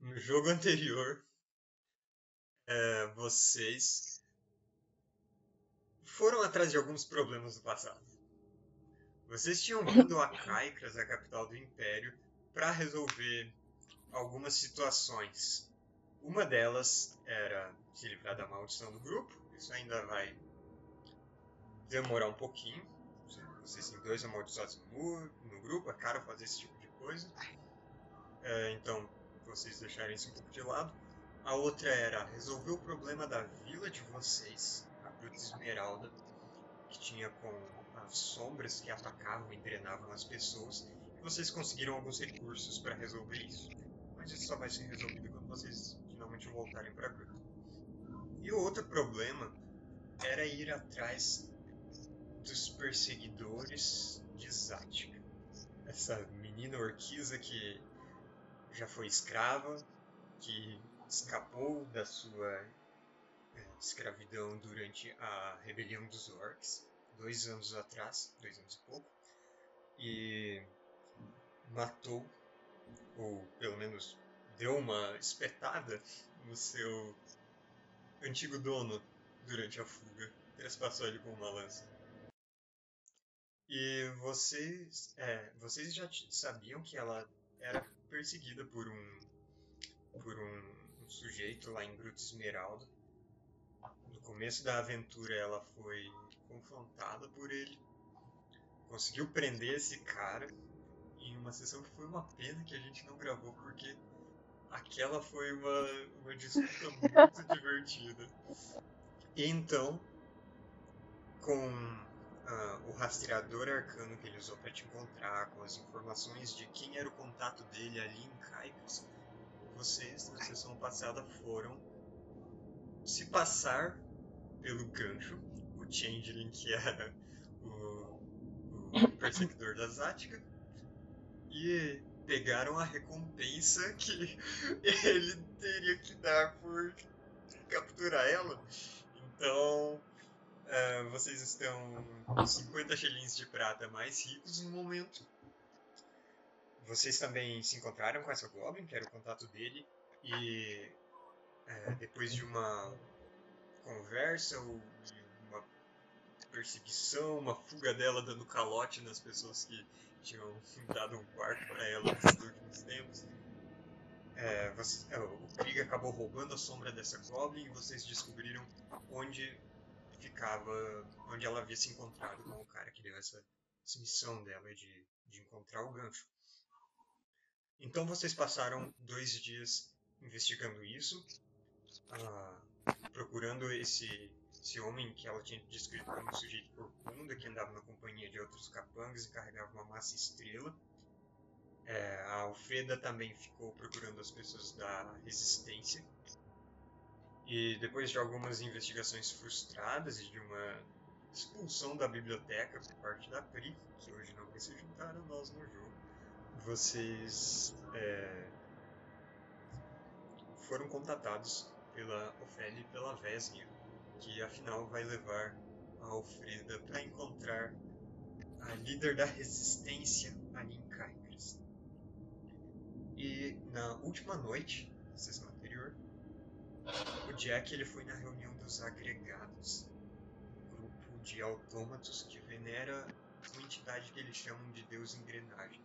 no jogo anterior, é, vocês foram atrás de alguns problemas do passado. Vocês tinham vindo a Caicras, a capital do Império, para resolver algumas situações. Uma delas era se livrar da maldição do grupo. Isso ainda vai demorar um pouquinho. Vocês têm dois amaldiçoados no, no grupo, é caro fazer esse tipo de coisa. É, então, vocês deixarem isso um pouco de lado. A outra era resolver o problema da vila de vocês, a Gruta Esmeralda, que tinha com as sombras que atacavam e drenavam as pessoas. E vocês conseguiram alguns recursos para resolver isso. Mas isso só vai ser resolvido quando vocês finalmente voltarem para a gruta. E o outro problema era ir atrás dos perseguidores de Zática. Essa menina orquiza que já foi escrava, que escapou da sua é, escravidão durante a rebelião dos orcs, dois anos atrás, dois anos e pouco, e matou, ou pelo menos deu uma espetada no seu antigo dono durante a fuga, trespassou ele com uma lança. E vocês, é, vocês já sabiam que ela era perseguida por um por um, um sujeito lá em Gruta Esmeralda. No começo da aventura ela foi confrontada por ele, conseguiu prender esse cara em uma sessão que foi uma pena que a gente não gravou porque aquela foi uma, uma disputa muito divertida. E então, com o rastreador arcano que ele usou para te encontrar, com as informações de quem era o contato dele ali em Caicos, vocês, na sessão passada, foram se passar pelo gancho, o Changeling, que era o, o perseguidor da Zática, e pegaram a recompensa que ele teria que dar por capturar ela. Então, uh, vocês estão 50 shillings de prata mais ricos no momento. Vocês também se encontraram com essa Goblin, que era o contato dele, e uh, depois de uma conversa ou uma perseguição, uma fuga dela dando calote nas pessoas que tinham dado um quarto para ela nos últimos tempos. É, você, o Krieg acabou roubando a sombra dessa Goblin e vocês descobriram onde ficava, onde ela havia se encontrado com o cara que deu essa, essa missão dela de, de encontrar o gancho. Então vocês passaram dois dias investigando isso, uh, procurando esse esse homem que ela tinha descrito como um sujeito corcunda que andava na companhia de outros capangas e carregava uma massa estrela. É, a Alfreda também ficou procurando as pessoas da resistência. E depois de algumas investigações frustradas e de uma expulsão da biblioteca por parte da Pri, que hoje não se juntar a nós no jogo, vocês é, foram contatados pela Ofélia e pela Vesnia que afinal vai levar a Alfreda para encontrar a líder da resistência, Anin Kaikris. E na última noite, na sessão anterior, o Jack ele foi na reunião dos agregados, um grupo de autômatos que venera uma entidade que eles chamam de Deus Engrenagem.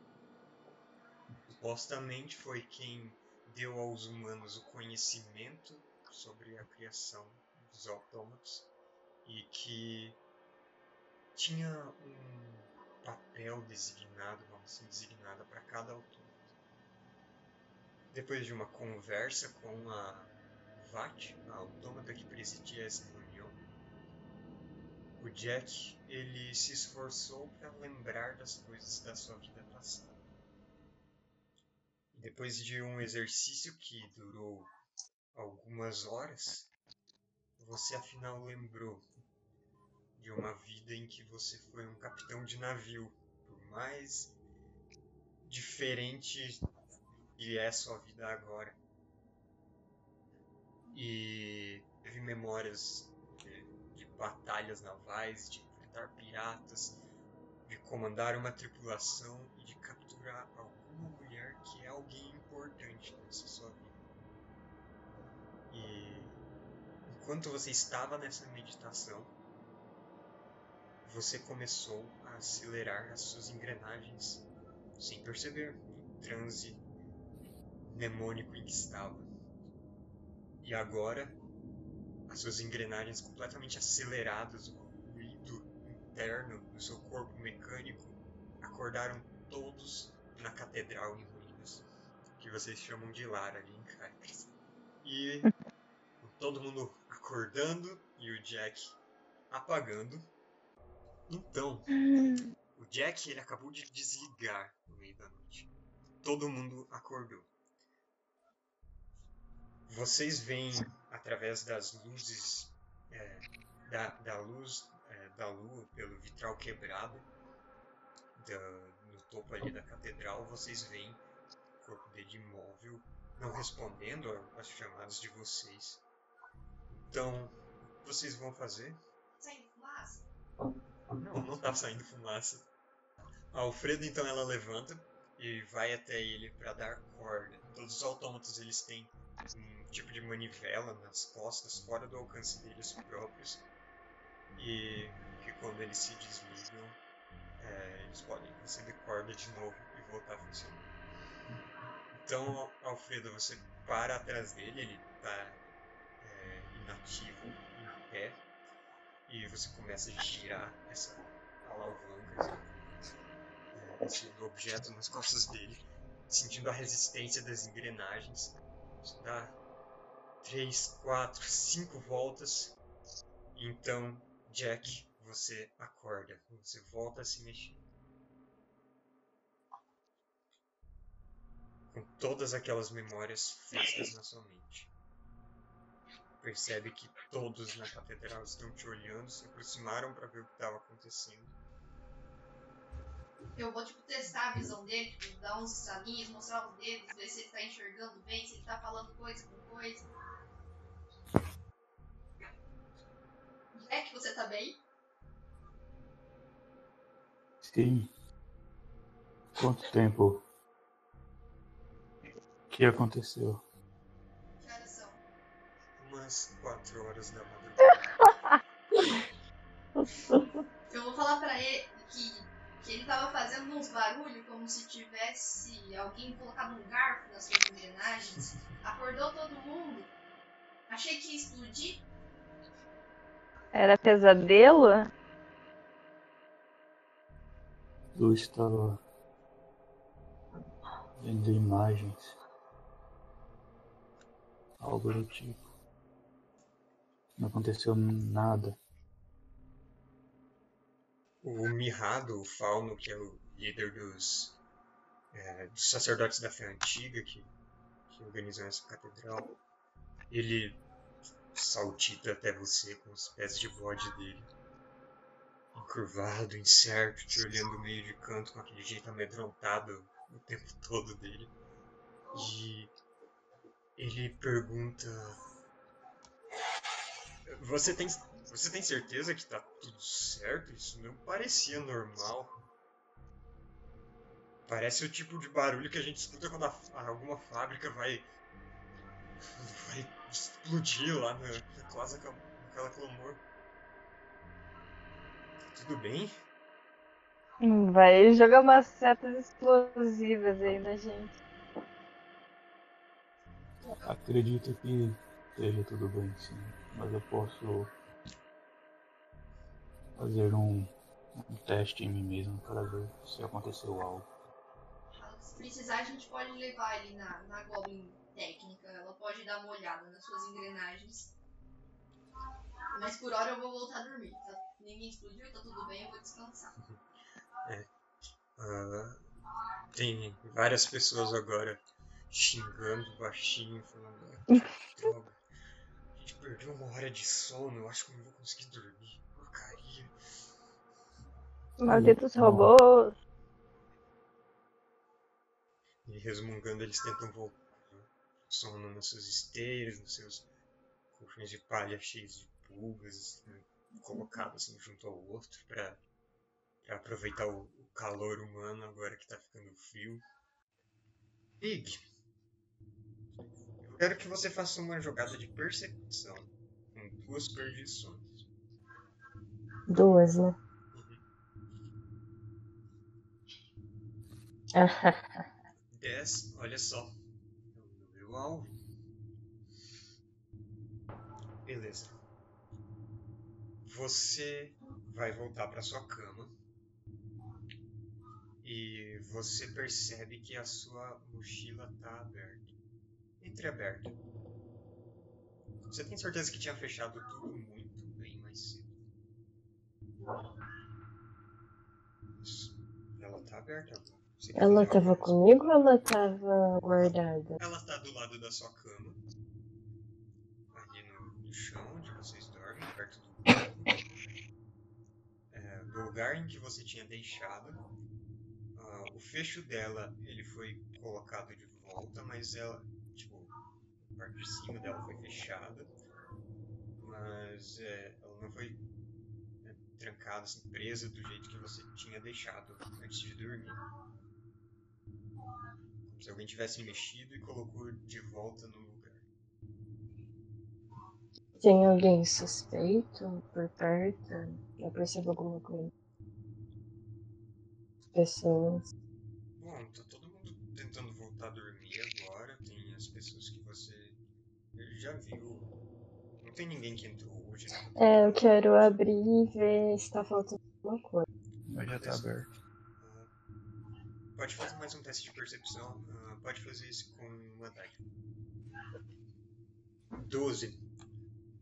Supostamente foi quem deu aos humanos o conhecimento sobre a criação dos autômatos e que tinha um papel designado, vamos assim, designada para cada autômato. Depois de uma conversa com a Vat, a autômata que presidia essa reunião, o Jack ele se esforçou para lembrar das coisas da sua vida passada. depois de um exercício que durou algumas horas, você afinal lembrou de uma vida em que você foi um capitão de navio, por mais diferente que é sua vida agora e teve memórias de, de batalhas navais, de enfrentar piratas, de comandar uma tripulação e de capturar alguma mulher que é alguém importante nessa sua vida. E enquanto você estava nessa meditação, você começou a acelerar as suas engrenagens sem perceber, né? o transe mnemônico em que estava. E agora, as suas engrenagens completamente aceleradas, o ruído interno do seu corpo mecânico, acordaram todos na catedral em ruínas, que vocês chamam de lar ali em Caicres. E todo mundo acordando e o Jack apagando. Então, o Jack ele acabou de desligar no meio da noite. Todo mundo acordou. Vocês veem através das luzes é, da, da luz é, da lua pelo vitral quebrado da, no topo ali da catedral, vocês veem o corpo dele imóvel, não respondendo às chamadas de vocês. Então, o que vocês vão fazer? Saindo fumaça? Não, não tá saindo fumaça. A Alfredo então ela levanta e vai até ele para dar corda. Todos os autômatos eles têm um tipo de manivela nas costas, fora do alcance deles próprios. E que quando eles se desligam, é, eles podem receber corda de novo e voltar a funcionar. Então, Alfredo, você para atrás dele, ele tá é, inativo, em pé, e você começa a girar essa alavanca, é, esse objeto nas costas dele, sentindo a resistência das engrenagens. Dá 3, 4, 5 voltas, então, Jack, você acorda, você volta a se mexer. Com todas aquelas memórias frescas na sua mente percebe que todos na catedral estão te olhando, se aproximaram para ver o que estava acontecendo. Eu vou, tipo, testar a visão dele, tipo, dar uns estalinhos, mostrar os dedos, ver se ele tá enxergando bem, se ele tá falando coisa com coisa. É que você tá bem? Sim. Quanto tempo? O que aconteceu? Que horas são? Umas 4 horas da madrugada. Eu vou falar pra ele que, que ele tava fazendo uns barulhos como se tivesse alguém colocado um garfo nas suas engrenagens. Acordou todo mundo. Achei que ia explodir. Era pesadelo? Eu estava vendo imagens. Algo do tipo. Não aconteceu nada. O Mirrado, o Fauno, que é o líder dos, é, dos sacerdotes da fé antiga que, que organizam essa catedral, ele saltita até você com os pés de bode dele. Encurvado, incerto, te olhando meio de canto com aquele jeito amedrontado o tempo todo dele. E ele pergunta: Você tem, você tem certeza que tá tudo certo? Isso não parecia normal. Parece o tipo de barulho que a gente escuta quando a- alguma fábrica vai. vai explodir lá na, naquela, naquela clamor. Tudo bem? Vai jogar umas setas explosivas aí na gente. Acredito que esteja tudo bem, sim. Mas eu posso fazer um, um teste em mim mesmo para ver se aconteceu algo. Se precisar, a gente pode levar ele na, na Goblin técnica. Ela pode dar uma olhada nas suas engrenagens. Mas por hora eu vou voltar a dormir. Tá? Ninguém explodiu, tá tudo bem, eu vou descansar. Ah, tem várias pessoas agora xingando baixinho, falando: "Ah, droga, a gente perdeu uma hora de sono, eu acho que eu não vou conseguir dormir. Malditos robôs. E resmungando, eles tentam voltar sono nas suas esteiras, nos seus colchões de palha cheios de pulgas, né, colocados assim junto ao outro para aproveitar o, o calor humano agora que tá ficando frio. Pig, eu quero que você faça uma jogada de percepção com duas perdições. Duas, né? 10, olha só. Número alvo. Beleza. Você vai voltar para sua cama e você percebe que a sua mochila tá aberta. Entreaberta. Você tem certeza que tinha fechado tudo muito bem mais cedo? Isso. Ela tá aberta agora. Ela tava comigo ou ela tava guardada? Ela tá do lado da sua cama. Ali no, no chão onde vocês dormem, perto do é, do lugar em que você tinha deixado. Ah, o fecho dela, ele foi colocado de volta, mas ela, tipo, a parte de cima dela foi fechada. Mas é, ela não foi né, trancada, assim, presa do jeito que você tinha deixado antes de dormir. Se alguém tivesse mexido e colocou de volta no lugar. Tem alguém suspeito por perto? Eu percebo alguma coisa. Pessoas. Bom, tá todo mundo tentando voltar a dormir agora. Tem as pessoas que você já viu. Não tem ninguém que entrou hoje. Né? É, eu quero abrir e ver se tá faltando alguma coisa. Mas já tá aberto. Pode fazer mais um teste de percepção. Ah, pode fazer isso com uma dádiva. 12.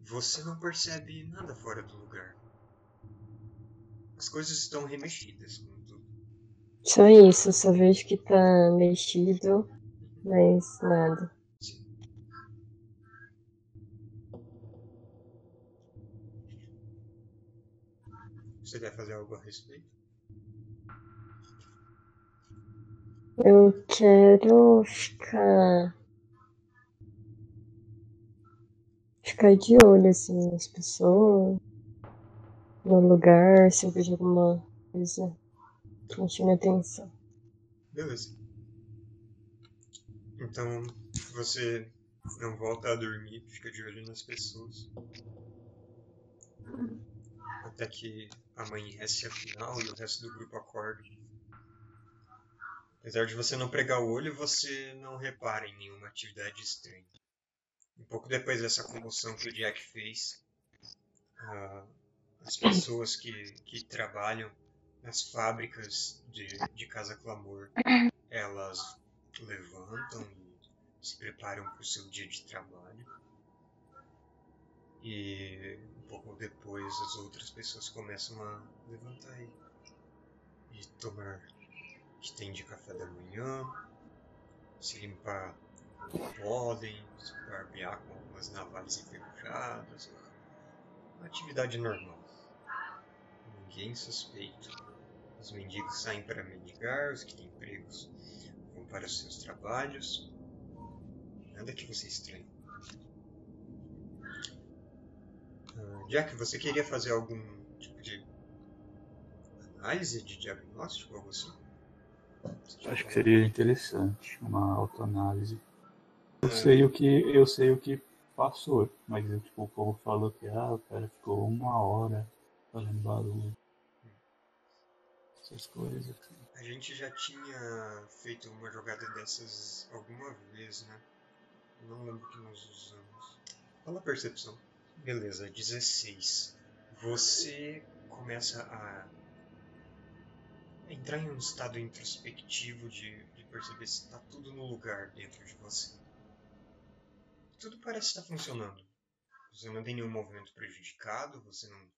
Você não percebe nada fora do lugar. As coisas estão remexidas, como tudo. Só isso, só vejo que tá mexido, mas nada. Sim. Você quer fazer algo a respeito? Eu quero ficar. Ficar de olho, assim, nas pessoas, no lugar, se eu vejo alguma coisa que me chame a atenção. Beleza. Então você não volta a dormir, fica de olho nas pessoas. Até que amanhece afinal e o resto do grupo acorda. Apesar de você não pregar o olho, você não repara em nenhuma atividade estranha. Um pouco depois dessa comoção que o Jack fez, ah, as pessoas que, que trabalham nas fábricas de, de Casa Clamor, elas levantam e se preparam para o seu dia de trabalho. E um pouco depois as outras pessoas começam a levantar e, e tomar que tem de café da manhã, se limpar com pólen, se barbear com algumas navalhas enferrujadas. Uma atividade normal. Ninguém suspeito. Os mendigos saem para mendigar, os que têm empregos vão para os seus trabalhos. Nada que você estranhe. Ah, Jack, você queria fazer algum tipo de análise de diagnóstico, algo assim? Acho que seria interessante uma autoanálise. Eu É. sei o que eu sei o que passou, mas tipo, o povo falou que ah, o cara ficou uma hora fazendo barulho. Essas coisas. assim. A gente já tinha feito uma jogada dessas alguma vez, né? Não lembro que nós usamos. Fala a percepção. Beleza, 16. Você começa a entrar em um estado introspectivo de, de perceber se está tudo no lugar dentro de você. Tudo parece estar funcionando. Você não tem nenhum movimento prejudicado, você não,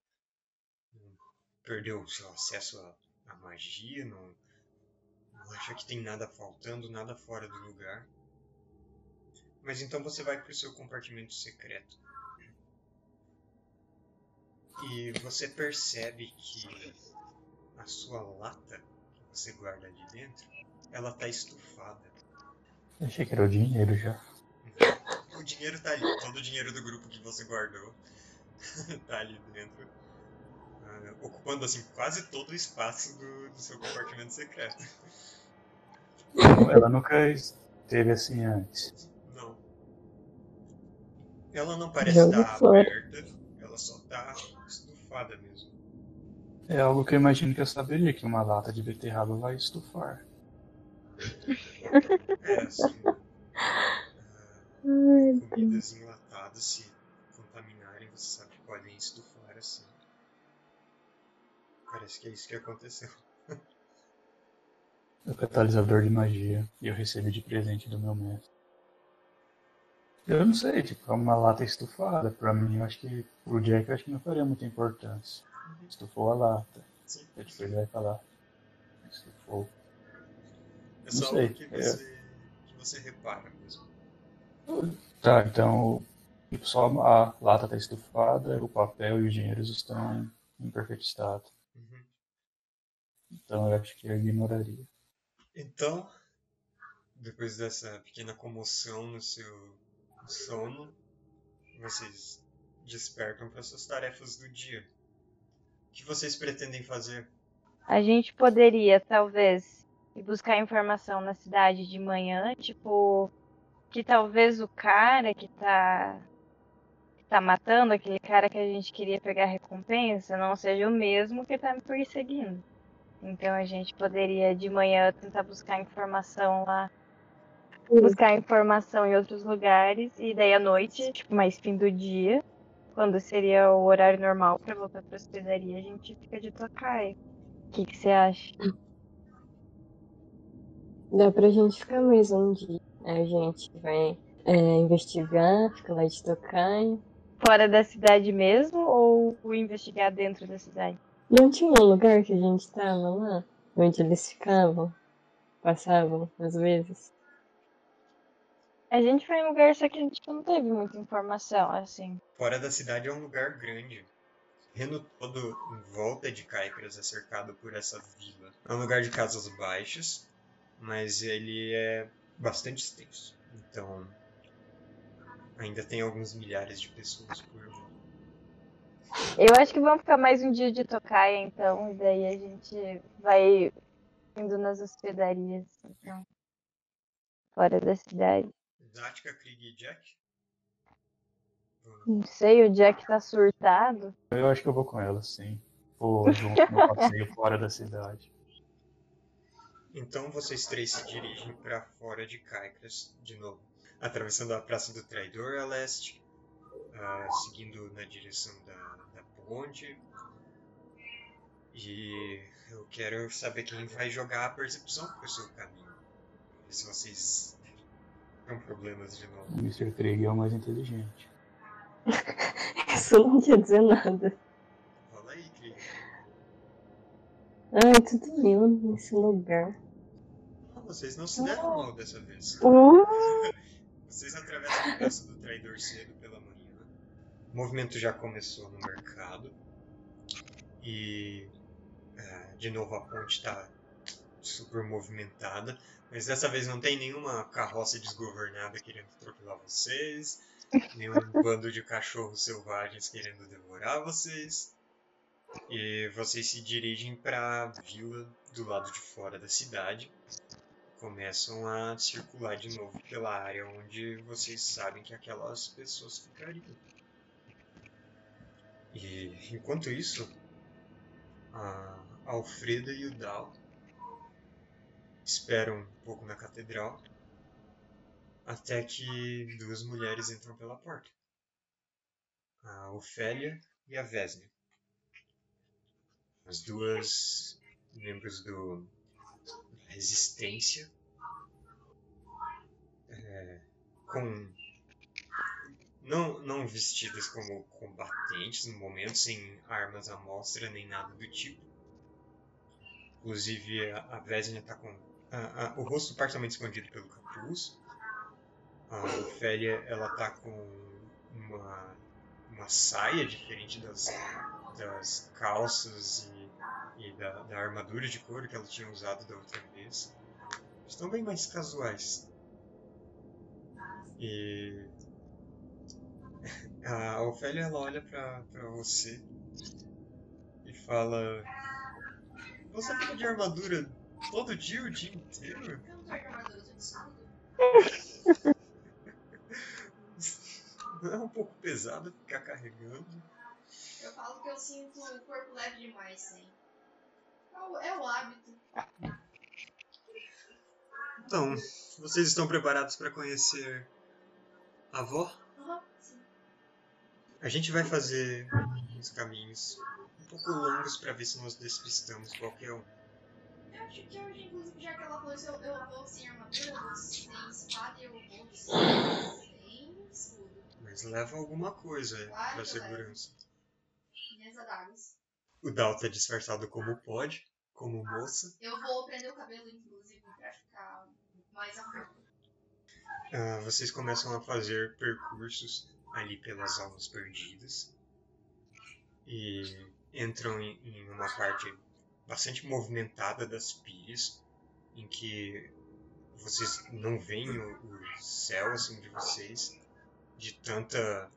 não perdeu seu acesso à, à magia, não, não acha que tem nada faltando, nada fora do lugar. Mas então você vai para o seu compartimento secreto. E você percebe que a sua lata que você guarda ali dentro, ela tá estufada. Eu achei que era o dinheiro já. O dinheiro tá ali, todo o dinheiro do grupo que você guardou tá ali dentro. ah, ocupando assim quase todo o espaço do, do seu compartimento secreto. Ela nunca esteve assim antes. Não. Ela não parece estar fora. aberta. ela só tá estufada mesmo. É algo que eu imagino que eu saberia que uma lata de beterraba vai estufar. É assim. Ai, comidas enlatadas se contaminarem, você sabe que podem estufar assim. Parece que é isso que aconteceu. É o catalisador de magia e eu recebi de presente do meu mestre. Eu não sei, tipo, é uma lata estufada. Pra mim, eu acho que pro Jack eu acho que não faria muita importância. Estufou a lata. Sim. Eu ele vai falar. Estufou. É Não só sei, que é. você, que você repara mesmo. Tá, então só a lata tá estufada, o papel e os dinheiros estão em perfeito estado. Uhum. Então eu acho que eu ignoraria. Então, depois dessa pequena comoção no seu sono, vocês despertam para suas tarefas do dia. Que vocês pretendem fazer? A gente poderia, talvez, ir buscar informação na cidade de manhã, tipo, que talvez o cara que tá, que tá matando, aquele cara que a gente queria pegar recompensa, não seja o mesmo que tá me perseguindo. Então a gente poderia de manhã tentar buscar informação lá, buscar informação em outros lugares, e daí à noite, tipo, mais fim do dia, quando seria o horário normal pra voltar pra hospedaria, a gente fica de tocaia. O que que você acha? Dá pra gente ficar mais um dia. A gente vai é, investigar, fica lá de tocar. Fora da cidade mesmo ou investigar dentro da cidade? Não tinha um lugar que a gente tava lá? Onde eles ficavam? Passavam, às vezes? A gente foi em um lugar só que a gente não teve muita informação, assim. Fora da cidade é um lugar grande. O reino todo em volta de Caicras é cercado por essa vila. É um lugar de casas baixas, mas ele é bastante extenso. Então, ainda tem alguns milhares de pessoas por lá. Eu acho que vamos ficar mais um dia de tocaia, então, e daí a gente vai indo nas hospedarias, então. Fora da cidade. Zatka, Krieg e Jack? Não sei, o Jack tá surtado. Eu acho que eu vou com ela, sim. Vou junto no passeio fora da cidade. Então vocês três se dirigem para fora de Caicras de novo, atravessando a Praça do Traidor a leste, ah, seguindo na direção da, da ponte. E eu quero saber quem vai jogar a percepção pro seu caminho. Ver se vocês têm problemas de novo. O Mr. Krieg é o mais inteligente. Isso não quer dizer nada. Fala aí, Krieg. Ai, tudo meu nesse lugar. Ah, vocês não se deram mal dessa vez. Uh, Vocês atravessam a Praça do Traidor cedo pela manhã. O movimento já começou no mercado. E é, de novo a ponte está super movimentada. Mas dessa vez não tem nenhuma carroça desgovernada querendo atropelar vocês. Nenhum bando de cachorros selvagens querendo devorar vocês. E vocês se dirigem para a vila do lado de fora da cidade começam a circular de novo pela área onde vocês sabem que aquelas pessoas ficariam. E enquanto isso, a Alfreda e o Dal esperam um pouco na catedral até que duas mulheres entram pela porta. A Ofélia e a Vesnia. As duas membros do resistência é, com não, não vestidas como combatentes no momento, sem armas à mostra nem nada do tipo. Inclusive a, a Vesnia está com a- a- o rosto parcialmente escondido pelo capuz. A Ofélia ela tá com uma, uma saia diferente das, das calças e, e da, da armadura de couro que ela tinha usado da outra vez. Estão bem mais casuais. E a Ofélia ela olha pra você e fala: Você fica de armadura todo dia, o dia inteiro? Eu não saldo. Não é um pouco pesado ficar carregando. Eu falo que eu sinto o corpo leve demais, sim. É o, é o hábito. Então, vocês estão preparados para conhecer a avó? Sim. A gente vai fazer uns caminhos um pouco longos para ver se nós despistamos qualquer um. Hoje, inclusive, já que ela falou isso, eu, eu vou sem armadura, vou sem espada e eu vou sem escudo. Mas leva alguma coisa Claro para que segurança. Minhas adagas. O Dal tá disfarçado como pode, como moça. Eu vou prender o cabelo, inclusive, pra ficar mais afro. Ah, vocês começam a fazer percursos ali pelas almas perdidas e entram em, em uma parte bastante movimentada das pilhas, em que vocês não veem o, o céu acima de vocês, de tanta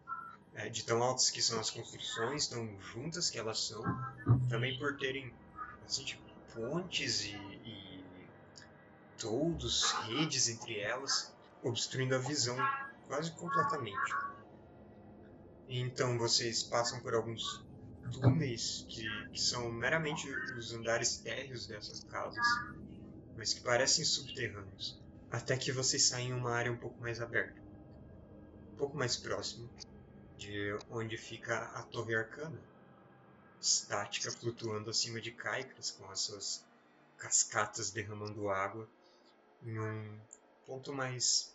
é, de tão altas que são as construções, tão juntas que elas são, também por terem bastante pontes e, e toldos, redes entre elas, obstruindo a visão quase completamente. Então vocês passam por alguns túneis que, que são meramente os andares térreos dessas casas, mas que parecem subterrâneos, até que vocês saem em uma área um pouco mais aberta, um pouco mais próximo de onde fica a Torre Arcana, estática flutuando acima de Caicras com as suas cascatas derramando água em um ponto mais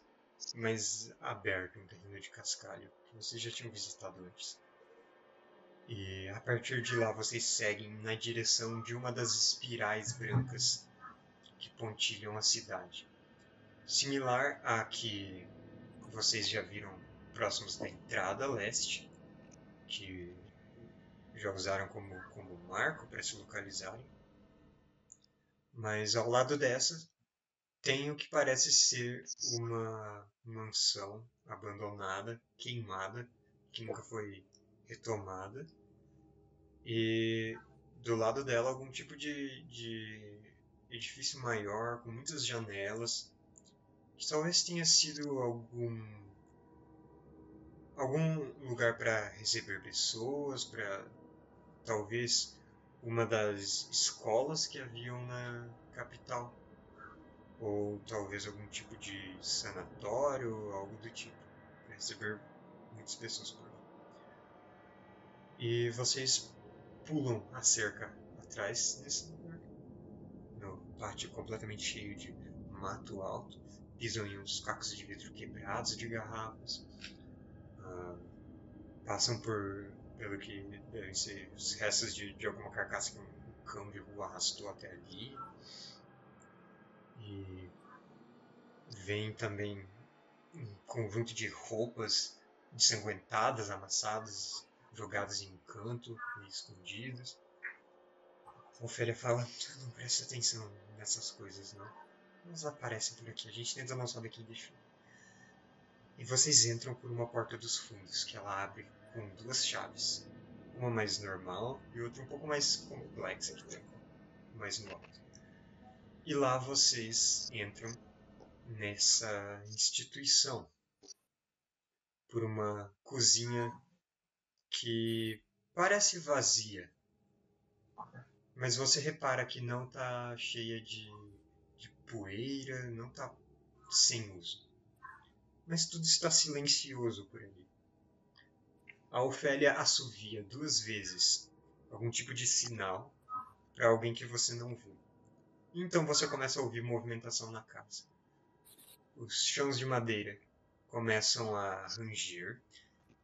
mais aberto, um terreno de cascalho que vocês já tinham visitado antes. E a partir de lá vocês seguem na direção de uma das espirais brancas que pontilham a cidade. Similar à que vocês já viram próximos da entrada leste, que já usaram como, como marco para se localizarem. Mas ao lado dessa tem o que parece ser uma mansão abandonada, queimada, que nunca foi retomada. E do lado dela algum tipo de, de edifício maior, com muitas janelas, que talvez tenha sido algum algum lugar para receber pessoas, para talvez uma das escolas que haviam na capital, ou talvez algum tipo de sanatório, algo do tipo, para receber muitas pessoas. E vocês pulam a cerca atrás desse lugar, no pátio completamente cheio de mato alto, pisam em uns cacos de vidro quebrados de garrafas, ah, passam por pelo que devem ser os restos de, de alguma carcaça que um câmbio arrastou até ali. E vem também um conjunto de roupas ensanguentadas, amassadas, jogadas em um canto e escondidas. Ofélia fala, não presta atenção nessas coisas não. Elas aparecem por aqui, a gente ainda não sabe quem deixou. E vocês entram por uma porta dos fundos, que ela abre com duas chaves. Uma mais normal e outra um pouco mais complexa, que tem mais no alto. E lá vocês entram nessa instituição por uma cozinha que parece vazia, mas você repara que não está cheia de, de poeira, não está sem uso mas tudo está silencioso por ali. A Ofélia assovia duas vezes algum tipo de sinal para alguém que você não viu. Então você começa a ouvir movimentação na casa. Os chãos de madeira começam a ranger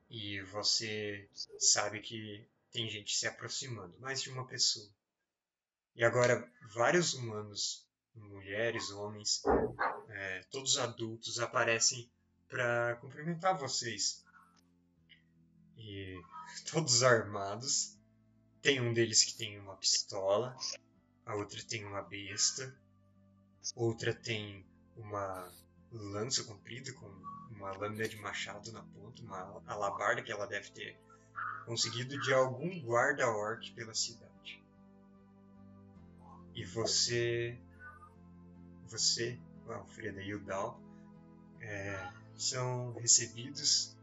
e você sabe que tem gente se aproximando, mais de uma pessoa. E agora vários humanos, mulheres, homens, é, todos adultos aparecem para cumprimentar vocês. E todos armados. Tem um deles que tem uma pistola, a outra tem uma besta, outra tem uma lança comprida com uma lâmina de machado na ponta, uma alabarda que ela deve ter conseguido de algum guarda-orc pela cidade. E você, você, Alfreda e o Dal, é, são recebidos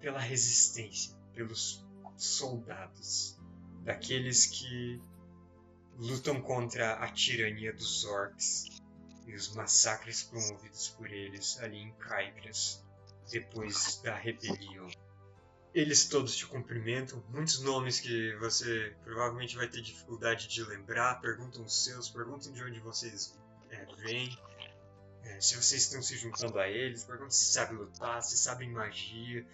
pela resistência, pelos soldados, daqueles que lutam contra a tirania dos orcs e os massacres promovidos por eles ali em Caicras depois da rebelião. Eles todos te cumprimentam, muitos nomes que você provavelmente vai ter dificuldade de lembrar, perguntam os seus, perguntam de onde vocês é, vêm, é, se vocês estão se juntando a eles, perguntam se sabem lutar, se sabem magia,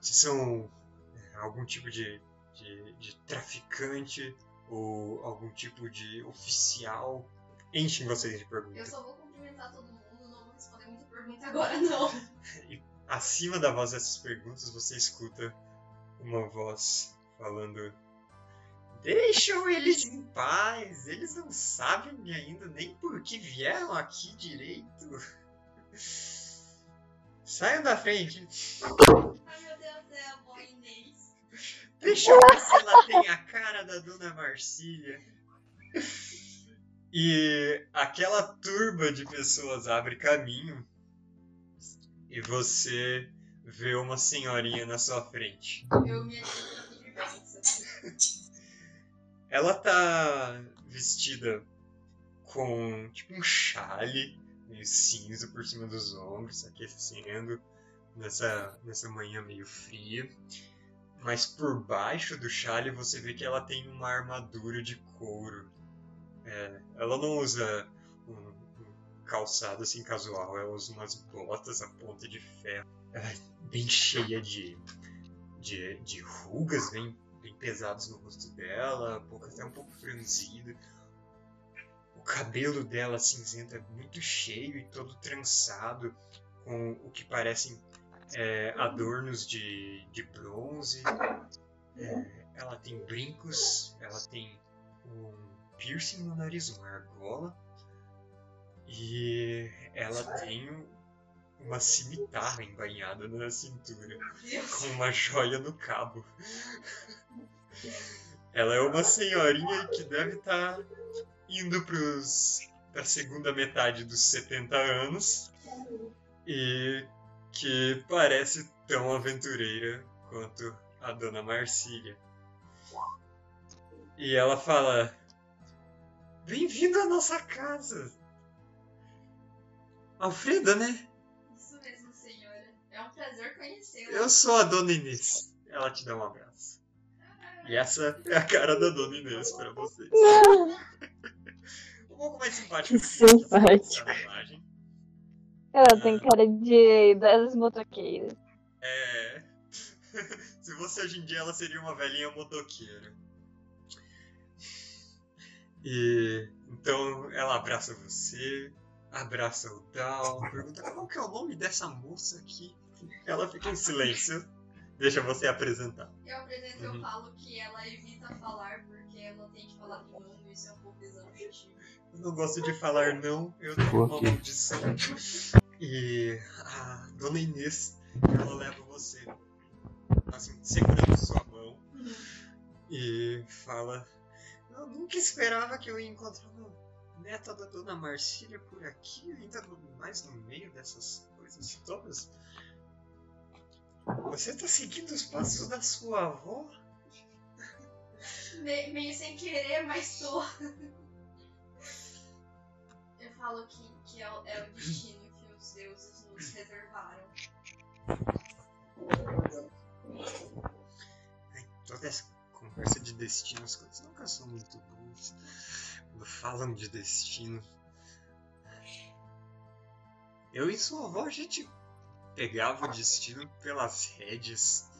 se são é, algum tipo de, de, de traficante ou algum tipo de oficial. Enchem vocês de Eu perguntas. só vou cumprimentar todo mundo, não vou responder muita pergunta agora, não. Acima da voz dessas perguntas, você escuta uma voz falando: Deixam eles em paz, eles não sabem ainda nem por que vieram aqui direito. Saiam da frente, Ai meu Deus, é a boa Inês. deixa eu ver se ela tem a cara da dona Marcília. E aquela turba de pessoas abre caminho e você vê uma senhorinha na sua frente. Eu me. Ela tá vestida com tipo um chale meio cinza por cima dos ombros, aquecendo nessa, nessa manhã meio fria. Mas por baixo do chale você vê que ela tem uma armadura de couro. É, ela não usa um, um calçado assim casual, ela usa umas botas a ponta de ferro. Ela é bem cheia de, de, de rugas, bem bem pesados no rosto dela, a boca até um pouco franzida. O cabelo dela cinzento é muito cheio e todo trançado, com o que parecem é, adornos de, de bronze. É, ela tem brincos, ela tem um piercing no nariz, uma argola. E ela tem uma cimitarra embainhada na cintura com uma joia no cabo. Ela é uma senhorinha que deve estar indo para a segunda metade dos 70 anos e que parece tão aventureira quanto a dona Marcília. E ela fala: Bem-vindo à nossa casa! Alfreda, né? Isso mesmo, senhora. É um prazer conhecê-la. Eu sou a dona Inês. Ela te dá um abraço. E essa é a cara da dona Inês pra vocês. Um pouco mais simpático. Que simpático. essa imagem. Ela tem cara de das motoqueiras. É. Se fosse hoje em dia, ela seria uma velhinha motoqueira. E então ela abraça você, abraça o Dal, pergunta qual que é o nome dessa moça aqui. Ela fica em silêncio, deixa você apresentar. Eu apresento Uhum. eu falo que ela evita falar porque ela tem que falar com mundo, isso é um pouco exaustivo. Eu não gosto de falar não, eu tenho uma maldição. E a dona Inês, ela leva você, assim, segurando sua mão e fala: Eu nunca esperava que eu ia encontrar uma neta da dona Marcília por aqui, ainda mais no meio dessas coisas todas. Você tá seguindo os passos da sua avó? Me- meio sem querer, mas tô. Eu falo que, que é, o, é o destino que os deuses nos reservaram. Ai, Toda essa conversa de destino, as coisas nunca são muito boas. Quando falam de destino. Eu e sua avó, a gente pegava o destino pelas rédeas.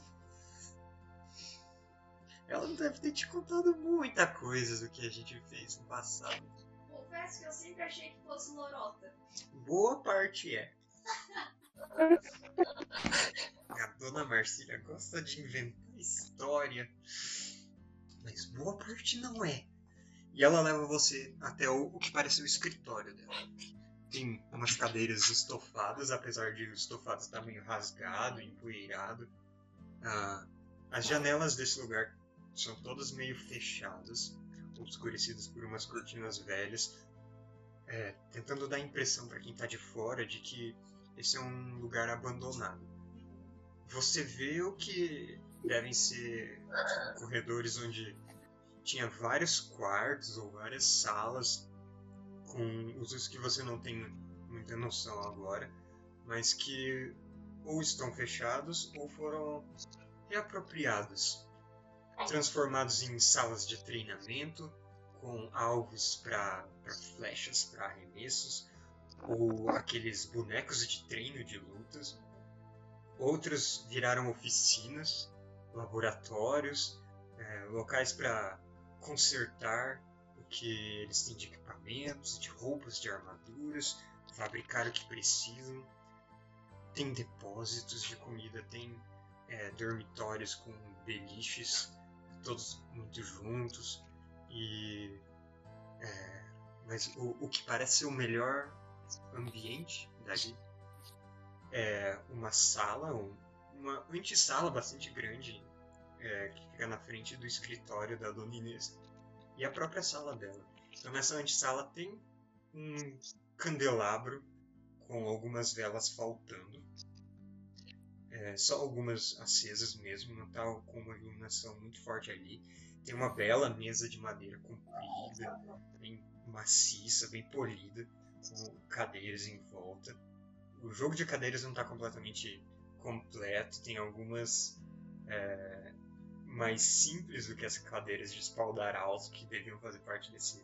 Ela deve ter te contado muita coisa do que a gente fez no passado. Confesso que eu sempre achei que fosse lorota. Boa parte é. A dona Marcília gosta de inventar história, mas boa parte não é. E ela leva você até o, o que parece o escritório dela. Tem umas cadeiras estofadas, apesar de o estofado estar meio rasgado, empoeirado. Ah, as janelas desse lugar são todas meio fechadas, obscurecidas por umas cortinas velhas, é, tentando dar a impressão para quem tá de fora de que esse é um lugar abandonado. Você vê o que devem ser corredores onde tinha vários quartos ou várias salas com usos que você não tem muita noção agora, mas que ou estão fechados ou foram reapropriados, transformados em salas de treinamento com alvos para flechas, para arremessos, ou aqueles bonecos de treino de lutas. Outros viraram oficinas, laboratórios, é, locais para consertar o que eles têm de equipamentos, de roupas, de armaduras, fabricar o que precisam. Tem depósitos de comida, tem é, dormitórios com beliches, todos muito juntos. E. É, mas o, o que parece ser o melhor ambiente dali é uma sala, uma antessala bastante grande é, que fica na frente do escritório da Dona Inês e a própria sala dela. Então nessa antessala tem um candelabro com algumas velas faltando. É, só algumas acesas mesmo, não está com uma iluminação muito forte ali. Tem uma bela mesa de madeira comprida, bem maciça, bem polida, com cadeiras em volta. O jogo de cadeiras não está completamente completo, tem algumas é, mais simples do que as cadeiras de espaldar alto que deviam fazer parte desse,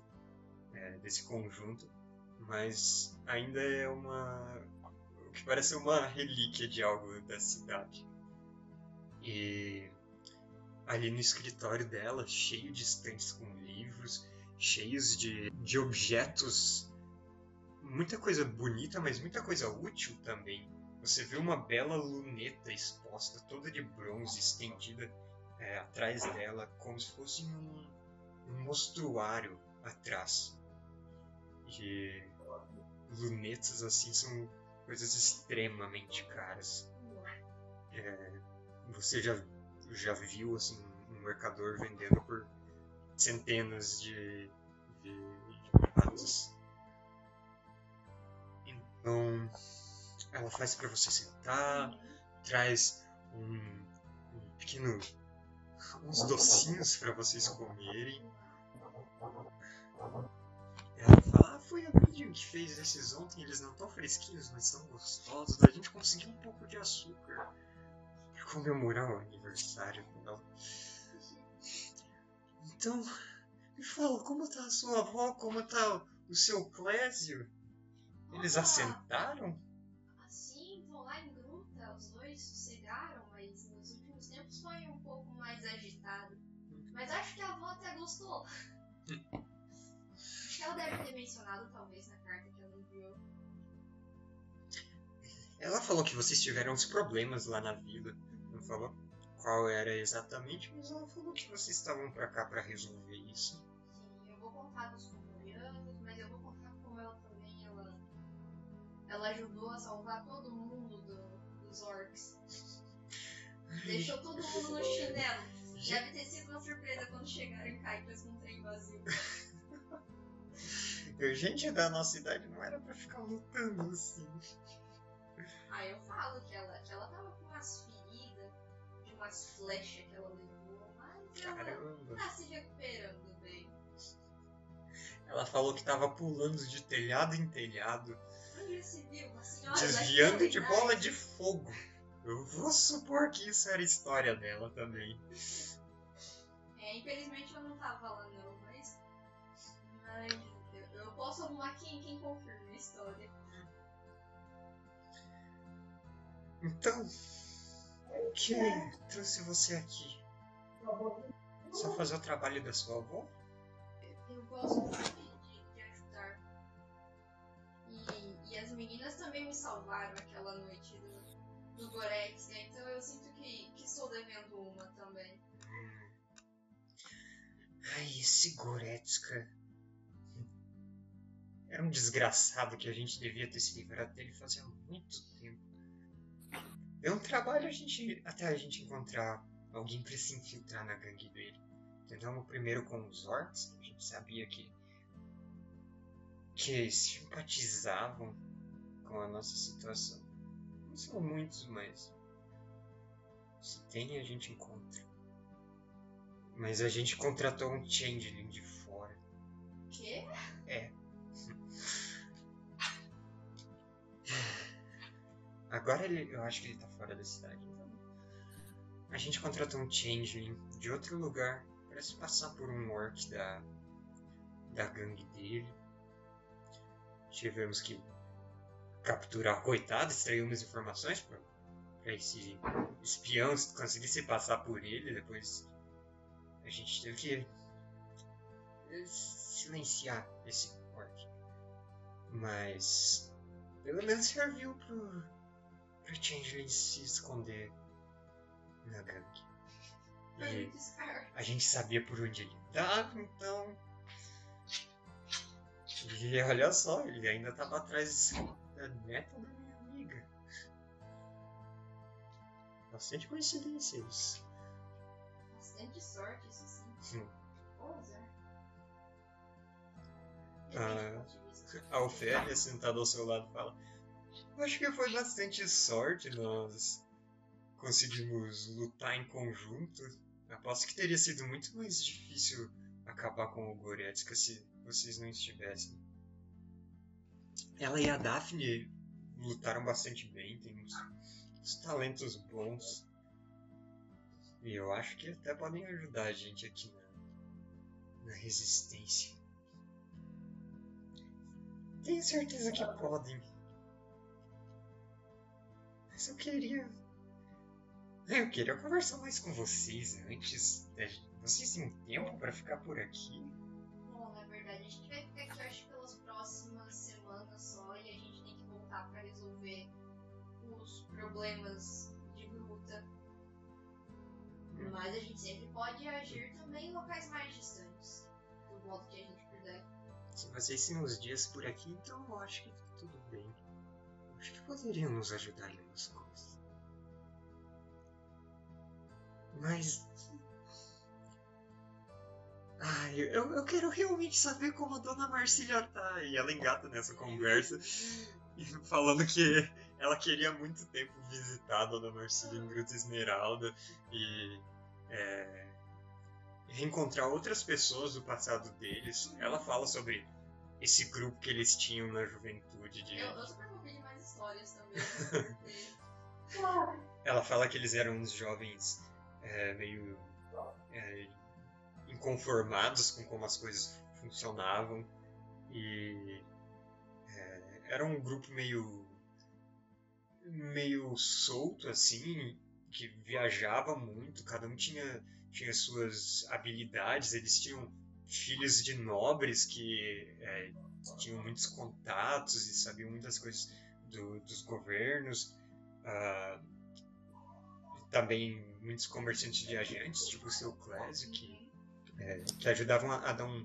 é, desse conjunto, mas ainda é uma. o que parece uma relíquia de algo da cidade. E ali no escritório dela, cheio de estantes com livros, cheios de, de objetos, muita coisa bonita, mas muita coisa útil também. Você vê uma bela luneta exposta, toda de bronze, estendida é, atrás dela, como se fosse um, um mostruário atrás. E lunetas assim são coisas extremamente caras. É, você já já viu assim um mercador vendendo por centenas de, de, de. Então, ela faz para você sentar, traz um, um pequeno uns docinhos para vocês comerem. Ela fala, ah, foi a Miriam que fez esses ontem, eles não estão fresquinhos, mas estão gostosos. A gente conseguiu um pouco de açúcar para comemorar o aniversário dela. Então, me fala, como tá a sua avó? Como tá o seu Clésio? Eles assentaram? Mas acho que a avó até gostou. acho que ela deve ter mencionado, talvez, na carta que ela enviou. Ela falou que vocês tiveram uns problemas lá na vida. Não falou qual era exatamente, mas ela falou que vocês estavam pra cá pra resolver isso. Sim, eu vou contar dos coreanos, mas eu vou contar como ela também, ela, ela ajudou a salvar todo mundo do- dos orcs. Deixou todo mundo no chinelo. Deve ter sido uma surpresa quando chegaram em Caicas com um trem vazio. Gente da nossa idade não era pra ficar lutando assim. Aí eu falo que ela, que ela tava com umas feridas, de umas flechas que ela levou, mas ela Caramba. tá se recuperando bem. Ela falou que tava pulando de telhado em telhado, viu uma senhora desviando de bola de fogo. Eu vou supor que isso era a história dela também. É, infelizmente eu não tava lá não, mas. Mas eu, eu posso arrumar quem, quem confirma a história. Então, o que trouxe você aqui? Só fazer o trabalho da sua avó? Eu gosto muito de, de, de ajudar. E, e as meninas também me salvaram aquela noite do, do Gorex, né? Então eu sinto que, que estou devendo uma também. Ai, esse Goretzka. Era um desgraçado que a gente devia ter se livrado dele fazia muito tempo. Deu um trabalho a gente, até a gente encontrar alguém pra se infiltrar na gangue dele. Tentamos primeiro com os orcs, a gente sabia que. que simpatizavam com a nossa situação. Não são muitos, mas. Se tem, a gente encontra. Mas a gente contratou um changeling de fora. Quê? Agora ele, eu acho que ele tá fora da cidade. A gente contratou um changeling de outro lugar para se passar por um orc da da gangue dele. Tivemos que capturar o coitado, extrair umas informações para esse espião conseguir se passar por ele. Depois a gente teve que silenciar esse orc. Mas pelo menos serviu pro, pro Changeling se esconder na gangue. E a gente sabia por onde ele estava, então. E olha só, ele ainda tava atrás da neta da minha amiga. Bastante coincidência isso. Bastante sorte, isso sim. Ah. Do ponto de vista. A Ofélia, sentada ao seu lado, fala: Eu acho que foi bastante sorte, nós conseguimos lutar em conjunto. Aposto que teria sido muito mais difícil acabar com o Goretzka se vocês não estivessem. Ela e a Daphne lutaram bastante bem, tem uns, uns talentos bons. E eu acho que até podem ajudar a gente aqui na, na resistência. Tenho certeza que podem. Mas eu queria. Eu queria conversar mais com vocês antes. Vocês têm tempo pra ficar por aqui? Bom, na verdade, a gente vai ficar aqui, acho, pelas próximas semanas só. E a gente tem que voltar pra resolver os problemas. Mas a gente sempre pode agir também em locais mais distantes. Do modo que a gente puder. Se vocês têm uns dias por aqui, então eu acho que tá tudo bem. Acho que poderiam nos ajudar em umas coisas. Mas. Ai, eu, eu quero realmente saber como a dona Marcília tá. E ela engata nessa conversa, falando que ela queria muito tempo visitar a dona Marcília em Gruta Esmeralda e. é, reencontrar outras pessoas do passado deles. Ela fala sobre esse grupo que eles tinham na juventude de. Eu, eu super pedir mais histórias também. Porque Ela fala que eles eram uns jovens é, meio é, inconformados com como as coisas funcionavam e é, era um grupo meio meio solto assim que viajava muito cada um tinha tinha suas habilidades eles tinham filhos de nobres que é, tinham muitos contatos e sabiam muitas coisas do- dos governos ah, também muitos comerciantes viajantes, tipo o seu Clésio, que, é, que ajudavam a, a dar um,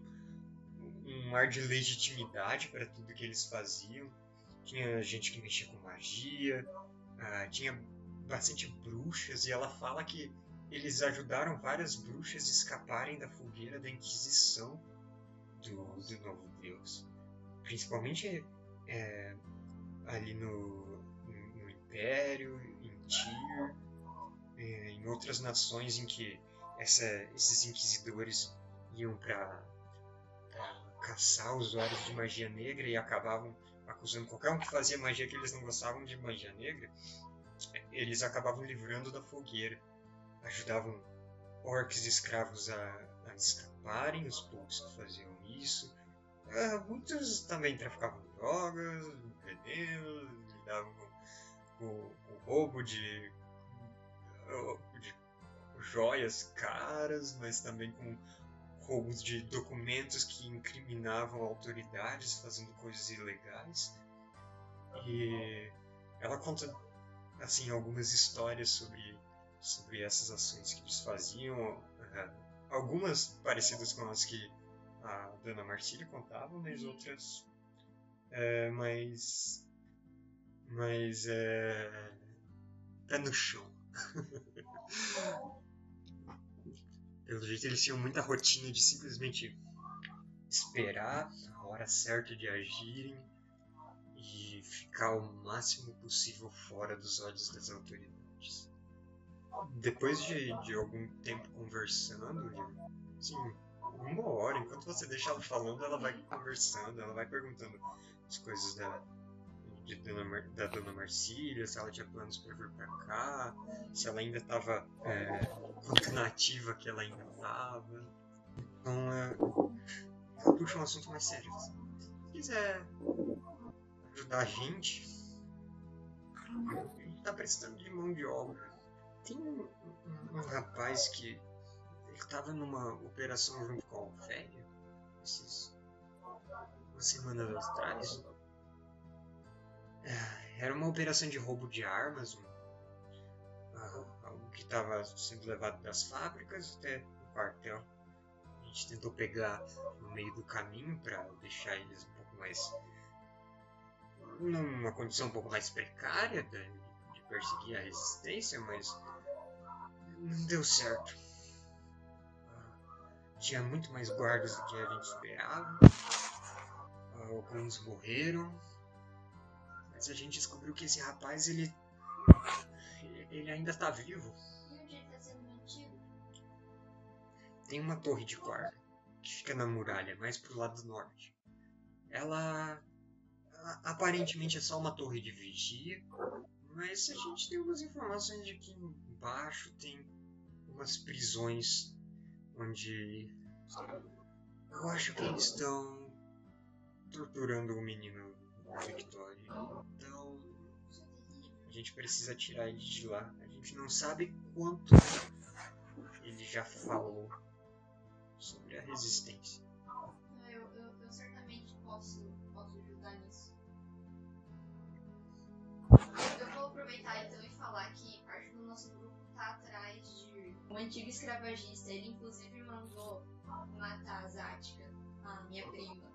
um ar de legitimidade para tudo que eles faziam. Tinha gente que mexia com magia, ah, tinha bastante bruxas, e ela fala que eles ajudaram várias bruxas a escaparem da fogueira da Inquisição do, do Novo Deus. Principalmente é, ali no, no, Império, em Tyr, eh, em outras nações em que essa- esses inquisidores iam para caçar usuários de magia negra e acabavam acusando qualquer um que fazia magia que eles não gostavam de magia negra, eles acabavam livrando da fogueira. Ajudavam orcs e escravos a, a escaparem, os poucos que faziam isso. Ah, muitos também traficavam drogas, veneno, lidavam com, com o roubo de de joias caras, mas também com roubos de documentos que incriminavam autoridades fazendo coisas ilegais. E ela conta assim algumas histórias sobre sobre essas ações que eles faziam, eh, algumas parecidas com as que a Dona Marcília contava, mas outras é, mais mais é, pé no chão. Pelo jeito eles tinham muita rotina de simplesmente esperar a hora certa de agirem ficar o máximo possível fora dos olhos das autoridades. depois de, de algum tempo conversando, assim, uma hora, enquanto você deixa ela falando, ela vai conversando, ela vai perguntando as coisas da, de Dona Mar- da Dona Marcília, se ela tinha planos para vir para cá, se ela ainda estava é, nativa que ela ainda estava. Então, é, puxa um assunto mais sério. Se quiser ajudar a gente, a gente tá precisando de mão de obra. Tem um, um- um rapaz que ele tava numa operação junto com a Ofélia esses umas semanas atrás. É, Era uma operação de roubo de armas, um, algo que estava sendo levado das fábricas até o quartel. A gente tentou pegar no meio do caminho para deixar eles um pouco mais numa condição um pouco mais precária de, de perseguir a resistência, mas não deu certo. Ah, Tinha muito mais guardas do que a gente esperava. Ah, Alguns morreram. Mas a gente descobriu que esse rapaz, ele. Ele ainda tá vivo. E onde ele tá sendo mantido? Tem uma torre de guarda que fica na muralha, mais pro lado norte. Ela. Aparentemente é só uma torre de vigia, mas a gente tem umas informações de que embaixo tem umas prisões onde. Eu acho que eles estão torturando o menino Victoria. Então. A gente precisa tirar ele de lá. A gente não sabe quanto ele já falou sobre a resistência. Eu, eu, eu certamente posso, aproveitar então e falar que parte do nosso grupo tá atrás de um antigo escravagista. Ele inclusive mandou matar a Zática, a minha prima.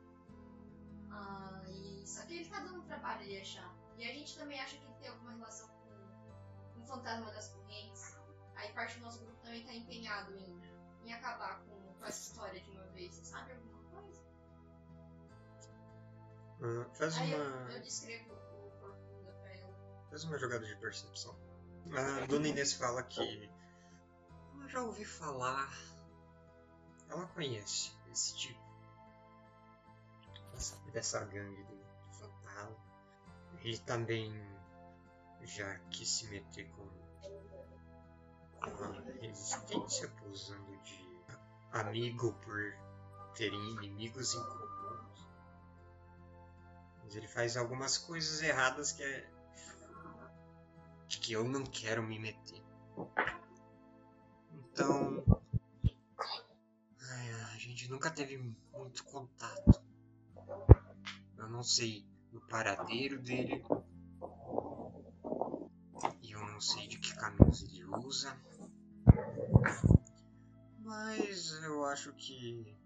Ah, e... Só que ele tá dando trabalho de achar. E a gente também acha que ele tem alguma relação com, o fantasma das correntes. Aí parte do nosso grupo também tá empenhado em, em acabar com, com essa história de uma vez. Você sabe alguma coisa? Ah, faz Aí eu, uma. eu descrevo Faz uma jogada de percepção. A dona Inês fala que. Ela já ouvi falar. Ela conhece esse tipo. Sabe dessa gangue do, do. Ele também já quis se meter com, com a resistência, posando de amigo por terem inimigos em comuns. Mas ele faz algumas coisas erradas que é que eu não quero me meter. Então. ai, a gente nunca teve muito contato. Eu não sei o paradeiro dele. E eu não sei de que caminhos ele usa. Mas eu acho que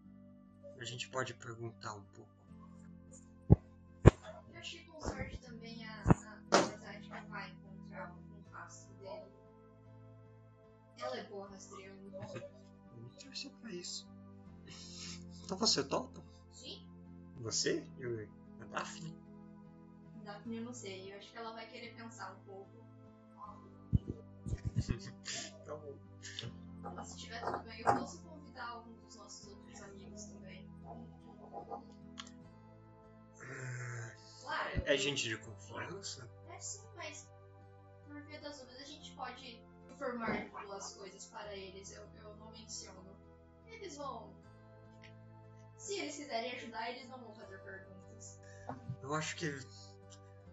a gente pode perguntar um pouco. Eu achei Boa rastreando. Vamos torcer pra isso. Então você topa? Sim? Você e a Daphne? Daphne eu não sei. Eu acho que ela vai querer pensar um pouco. Tá bom. Mas se tiver tudo bem, eu posso convidar algum dos nossos outros amigos também. Claro, eu, É gente de confiança? É sim, mas por via das dúvidas a gente pode informar boas coisas para eles. Eu, eu não menciono. Eles vão. Se eles quiserem ajudar, eles não vão fazer perguntas. Eu acho que.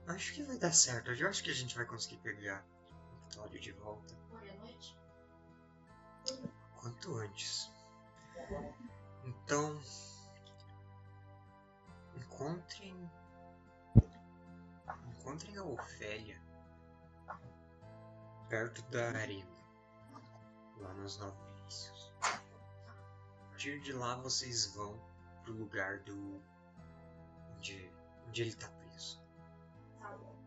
Acho que vai dar certo. Eu acho que a gente vai conseguir pegar o Vitório de volta. Hoje à noite? Quanto antes. Então. Encontrem. Encontrem a Ofélia. Perto da arena. Lá nos Nove Vícios. A partir de lá vocês vão pro lugar do. onde, onde ele tá preso. Tá bom.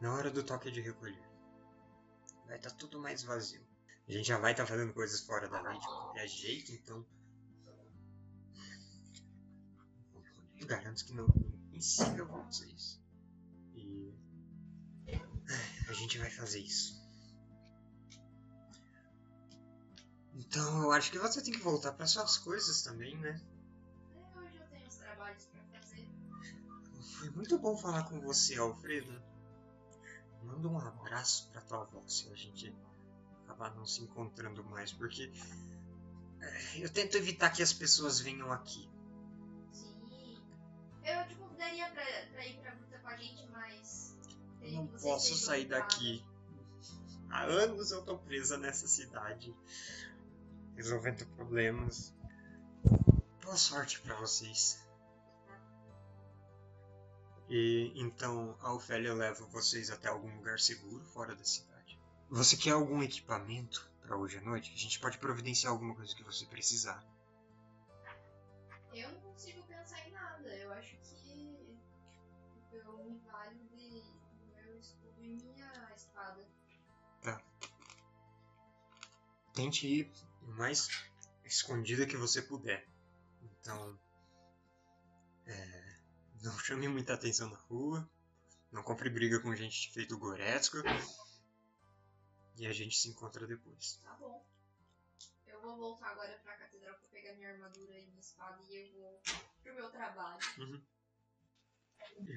Na hora do toque de recolher. Vai estar tudo mais vazio. A gente já vai estar fazendo coisas fora da lei de qualquer jeito, então. Eu garanto que não ninguém siga vocês. E. A gente vai fazer isso. Então eu acho que você tem que voltar para suas coisas também, né? É, hoje eu tenho os trabalhos pra fazer. Foi muito bom falar com você, Alfredo. Manda um abraço pra tua avó se a gente acabar não se encontrando mais, porque é, eu tento evitar que as pessoas venham aqui. Sim. Eu te convidaria pra, pra ir pra luta com a gente, mas. Não posso sair ocupado. daqui. Há anos eu tô presa nessa cidade, resolvendo problemas. Boa sorte pra vocês. E então a Ofélia leva vocês até algum lugar seguro fora da cidade. Você quer algum equipamento pra hoje à noite? A gente pode providenciar alguma coisa que você precisar. Eu não consigo pensar em nada. Eu acho que eu me valho de meu escudo e minha espada. Tente ir mais escondida que você puder. Então, é, não chame muita atenção na rua. Não compre briga com gente feito Goretzko. E a gente se encontra depois. Tá bom. Eu vou voltar agora pra catedral pra pegar minha armadura e minha espada e eu vou pro meu trabalho.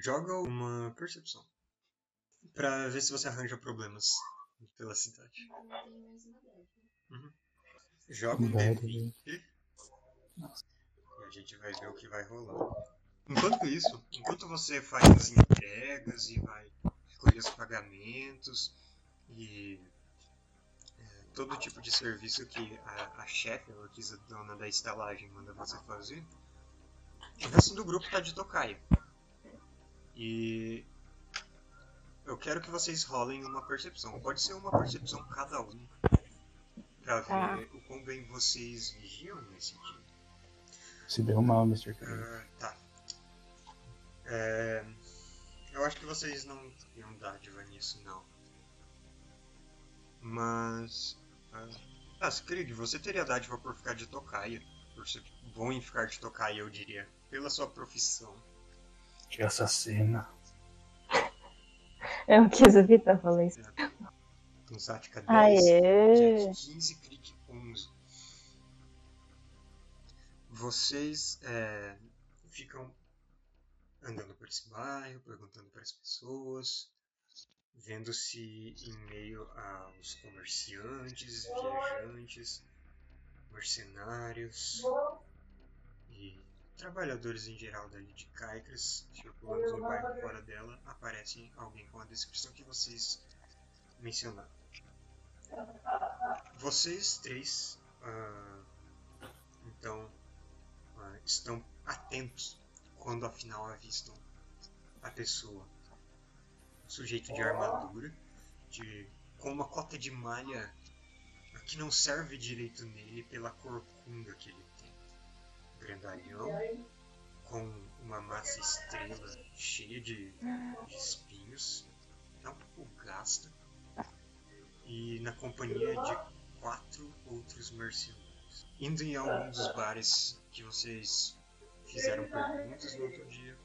Joga uma percepção. Pra ver se você arranja problemas pela cidade. Eu não tenho mais uma ideia. Joga um Verdade. D20 Nossa. e a gente vai ver o que vai rolar. Enquanto isso, enquanto você faz as entregas e vai recolher os pagamentos e é, todo tipo de serviço que a, a chefe, a dona da estalagem, manda você fazer, o resto do grupo tá de tocaia. E eu quero que vocês rolem uma percepção. Pode ser uma percepção cada um. Pra Tá. ver o quão bem vocês vigiam nesse dia. Se deu mal, Mr. K. Ah, tá. É, eu acho que vocês não teriam dádiva nisso, não. Mas. Ah, ah Skrig, você teria dádiva por ficar de tocaia. Por ser bom em ficar de tocaia, eu diria. Pela sua profissão. Que assassina. Eu quis evitar falar isso. Com Sática 10. Aê! Jack 15, Crit 11. Vocês é, ficam andando por esse bairro, perguntando para as pessoas, vendo se em meio aos comerciantes, viajantes, mercenários e trabalhadores em geral dali de Caicras, circulando no bairro fora dela, aparece alguém com a descrição que vocês mencionaram. Vocês três, ah, então, ah, estão atentos quando afinal avistam a pessoa. Sujeito de armadura, de, com uma cota de malha que não serve direito nele pela corcunda que ele tem. Grandalhão, com uma massa estrela cheia de, de espinhos, é um pouco gasta e na companhia de quatro outros mercenários. Indo em algum dos bares que vocês fizeram perguntas no outro dia.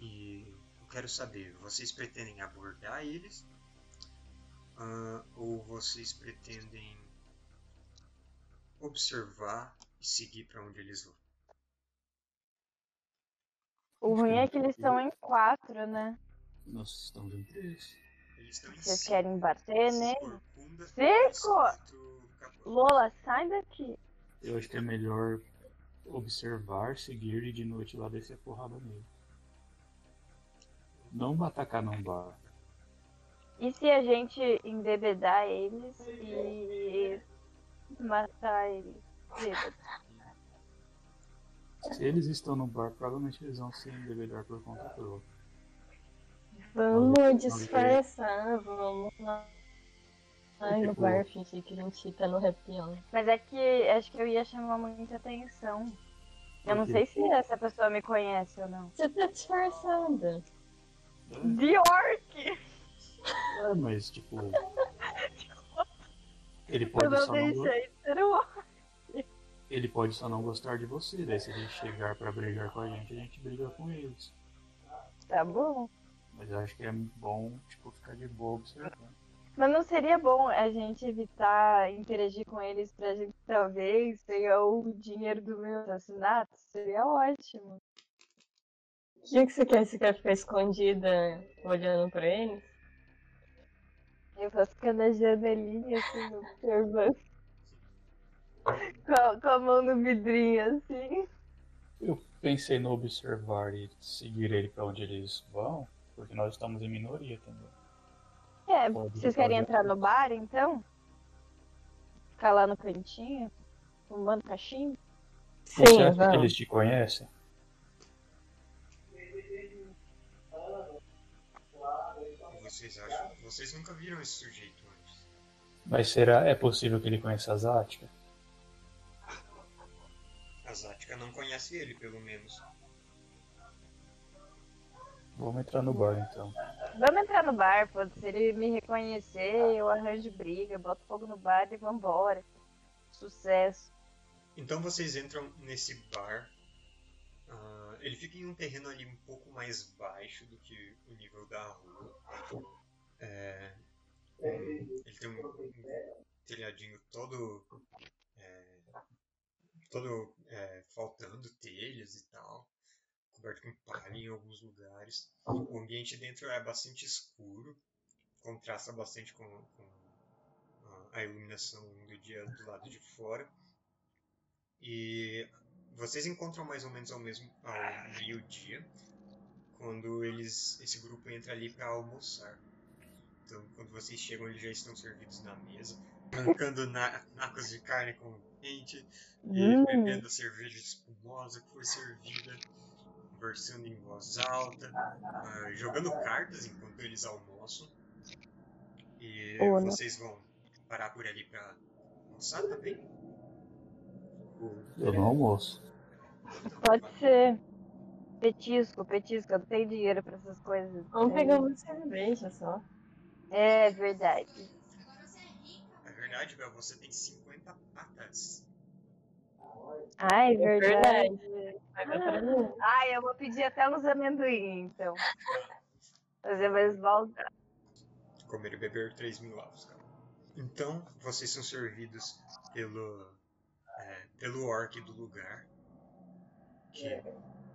E eu quero saber, vocês pretendem abordar eles? Ah, ou vocês pretendem observar e seguir para onde eles vão? O ruim é que eles estão em quatro, né? Nós estamos em três. Eles estão em Vocês cima. querem bater nele? é escrito capô. Lola, sai daqui. Eu acho que é melhor observar, seguir e de noite lá descer a porrada nele. Não atacar num bar. E se a gente embebedar eles e matar eles? Se eles estão no bar, provavelmente eles vão se embebedar por conta própria. Vamos disfarçar, vamos lá. Ai, no bar, fingir que a gente tá no happy hour. Mas é que acho que eu ia chamar muita atenção. Eu não sei se essa pessoa me conhece ou não. Você tá disfarçada. De orc! É, mas tipo. Ele Eu pode, não só não, deixei de ser um orc. ele pode só não gostar de você. Daí se ele chegar pra brigar com a gente, a gente briga com eles. Tá bom. Mas eu acho que é bom, tipo, ficar de boa observando. Mas não seria bom a gente evitar interagir com eles pra gente talvez pegar o dinheiro do meu assassinato? Seria ótimo. O que, que você quer? Você quer ficar escondida olhando pra eles? Eu vou ficar na janelinha, assim, observando. Com a, com a mão no vidrinho, assim. Eu pensei no observar e seguir ele pra onde eles vão, porque nós estamos em minoria também. É, Pode vocês querem entrar no bar, então? Ficar lá no cantinho, fumando cachimbo? Você Sim, acha que eles te conhecem? Vocês acham? Vocês nunca viram esse sujeito antes. Mas será é possível que ele conheça a Zática? A Zática não conhece ele, pelo menos. Vamos entrar no bar então. Vamos entrar no bar, pô. Se ele me reconhecer, eu arranjo briga, boto fogo no bar e vambora. Sucesso. Então vocês entram nesse bar. Ah, ele fica em um terreno ali um pouco mais baixo do que o nível da rua. É, um- ele tem um, um telhadinho todo. é, todo é, faltando telhas e tal. Coberto com palha em alguns lugares. O ambiente dentro é bastante escuro. Contrasta bastante com, com a- iluminação do dia do lado de fora. E vocês encontram mais ou menos ao mesmo ao meio-dia, quando eles esse grupo entra ali para almoçar. Então, quando vocês chegam, eles já estão servidos na mesa, arrancando na, nacos de carne com quente e Hum. bebendo a cerveja espumosa que foi servida, conversando em voz alta, ah, jogando cartas enquanto eles almoçam. E né? vocês vão parar por ali para almoçar também? Eu não almoço. Pode ser. Petisco, petisco. Eu não tenho dinheiro pra essas coisas. Vamos É. pegar uma cerveja só. É verdade. Agora você é rica. É verdade, Bel, você tem 50 patas. Ai, É verdade. Pra mim. Ai, eu vou pedir até uns amendoim, então. Fazer mais maldade. Comer e beber 3 mil avos, cara. Então, vocês são servidos pelo, é, pelo orc do lugar, que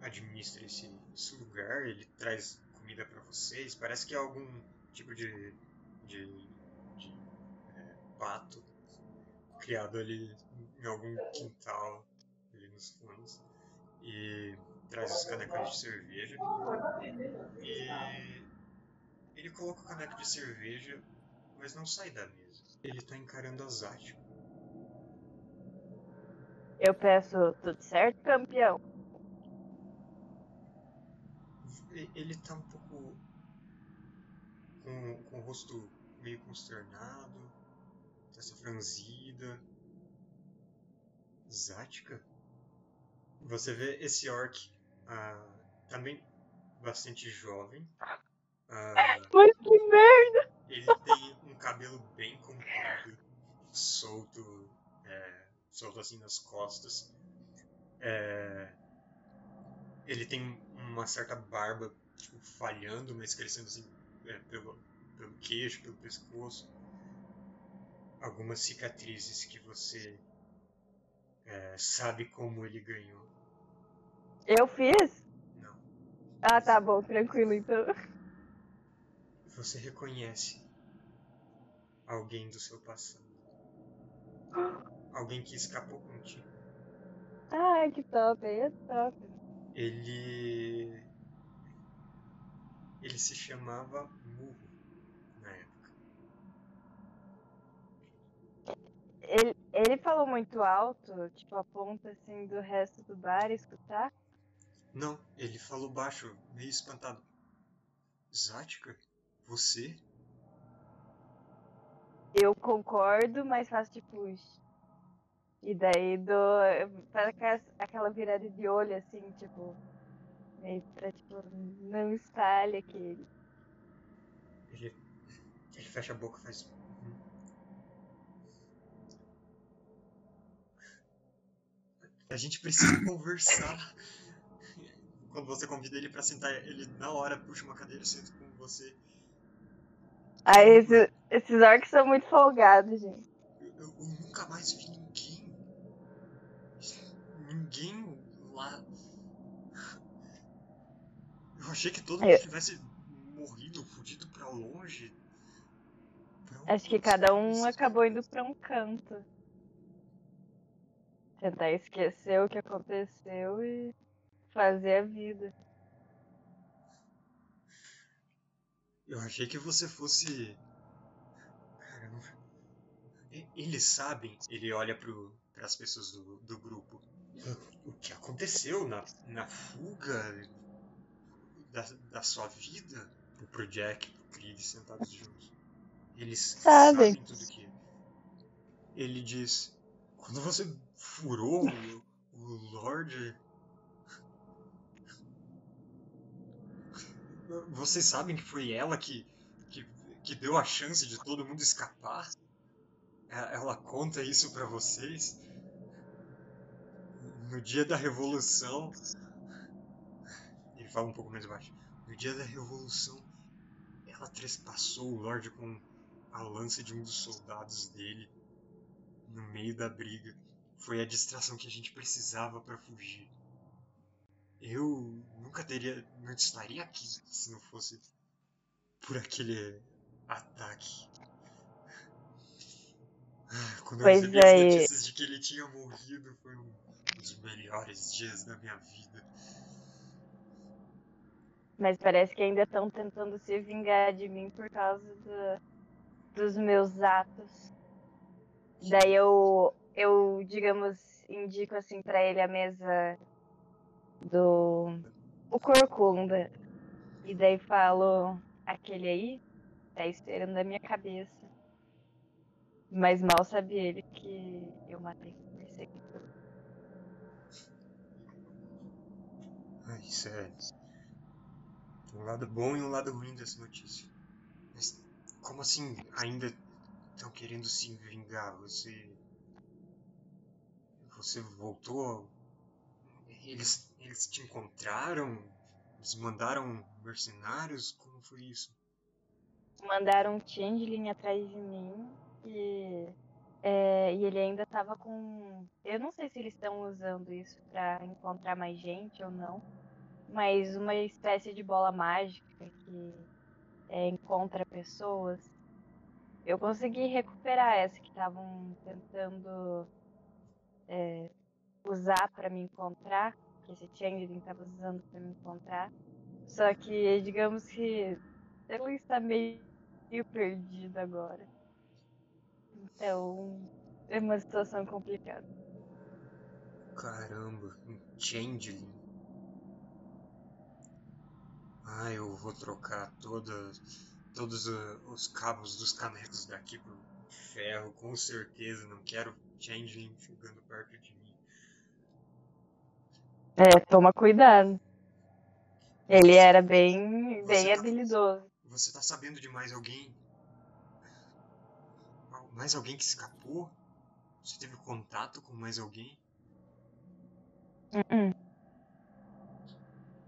administra esse, esse lugar. Ele traz comida pra vocês. Parece que é algum tipo de, de, de, é, pato criado ali em algum quintal nos fundos. E traz as canecas de cerveja. E ele coloca o caneco de cerveja, mas não sai da mesa. Ele tá encarando a Zática. Eu peço tudo certo, campeão? Ele tá um pouco com, com o rosto meio consternado, testa franzida. Zática? Você vê esse orc ah, também bastante jovem. Ah, Mas que merda! Ele tem um cabelo bem comprido, solto, é, solto assim nas costas. É, ele tem uma certa barba, tipo, falhando, mas crescendo assim é, pelo, pelo queixo, pelo pescoço. Algumas cicatrizes que você é, sabe como ele ganhou. Eu fiz? Não. Ah, tá bom, tranquilo então. Você reconhece alguém do seu passado. Alguém que escapou contigo. Ai, que top, aí é top. Ele. Ele se chamava Murro na época. Ele, ele falou muito alto, tipo, a ponta assim do resto do bar escutar. Não, ele falou baixo, meio espantado. Zática? Você? Eu concordo, mas faço tipo. E daí dou. Faz aquela- virada de olho assim, tipo. Meio pra tipo, não espalhe aquele. Ele. Ele fecha a boca e faz. A gente precisa conversar. Quando você convida ele pra sentar, ele na hora puxa uma cadeira e senta com você. Aí esse- esses orcs são muito folgados, gente. Eu, eu- eu nunca mais vi ninguém. Ninguém lá. Eu achei que todo mundo Eu- tivesse morrido, fugido pra longe. Pra Acho que cada um acabou indo pra um canto. Tentar esquecer o que aconteceu e fazer a vida. Eu achei que você fosse. Caramba. Eles sabem, ele olha pro, pras pessoas do, do grupo. O que aconteceu na, na fuga da, da sua vida? Pro, pro Jack, pro Creed sentados juntos. Eles Sabem. sabem tudo que. Ele diz. Quando você furou o, o Lorde. Vocês sabem que foi ela que, que, que deu a chance de todo mundo escapar? E- Ela conta isso pra vocês? No dia da Revolução. Ele fala um pouco mais baixo. No dia da Revolução, ela trespassou o Lorde com a lança de um dos soldados dele no meio da briga. Foi a distração que a gente precisava pra fugir. Eu nunca teria. não estaria aqui se não fosse por aquele ataque. Ah, Quando eu Pois recebi as é, e- notícias de que ele tinha morrido, foi um dos melhores dias da minha vida. Mas parece que ainda estão tentando se vingar de mim por causa do- dos meus atos. Daí eu, eu, digamos, indico assim pra ele a mesa do o corcunda. E daí falo, aquele aí tá esperando a minha cabeça. Mas mal sabe ele que eu matei o perseguidor. Ah, isso é. Tem um lado bom e um lado ruim dessa notícia. Mas como assim ainda estão querendo se vingar? Você. Você voltou? Eles, eles te encontraram? Eles mandaram mercenários? Como foi isso? mandaram um changeling atrás de mim e, é, e ele ainda tava com. Eu não sei se eles estão usando isso pra encontrar mais gente ou não, mas uma espécie de bola mágica que é, encontra pessoas. Eu consegui recuperar essa que estavam tentando é, usar pra me encontrar, que esse changeling tava usando pra me encontrar. Só que, digamos que ela está meio perdida agora. Então, é uma situação complicada. Caramba, um changeling. Ah, eu vou trocar toda, todos uh, os cabos dos canecos daqui por ferro, com certeza. Não quero changeling chegando perto de mim. É, toma cuidado. Ele era bem, Você bem tá- habilidoso. Você tá sabendo de mais alguém? Mais alguém que escapou? Você teve contato com mais alguém? Uh-uh.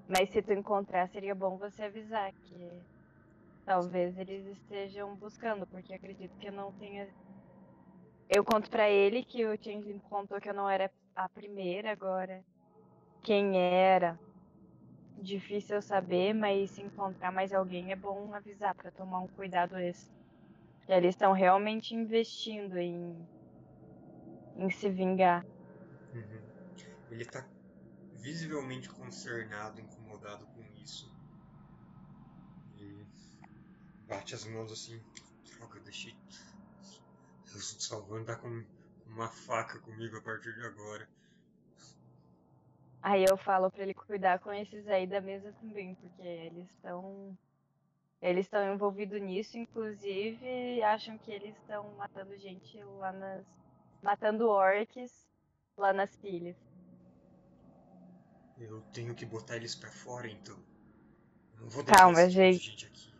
Mas se tu encontrar, seria bom você avisar que talvez eles estejam buscando, porque acredito que não tenha. Eu conto pra ele que o Changeling contou que eu não era a primeira agora. Quem era? Difícil eu saber, mas se encontrar mais alguém é bom avisar pra tomar um cuidado. Que eles estão realmente investindo em, em se vingar. Uhum. Ele tá visivelmente concernado, incomodado com isso. E bate as mãos assim. Droga, deixei. Eu só vou andar com uma faca comigo a partir de agora. Aí eu falo pra ele cuidar com esses aí da mesa também, porque eles estão eles estão envolvidos nisso, inclusive acham que eles estão matando gente lá nas matando orcs lá nas pilhas. Eu tenho que botar eles pra fora então. Não vou deixar Calma, gente. gente aqui.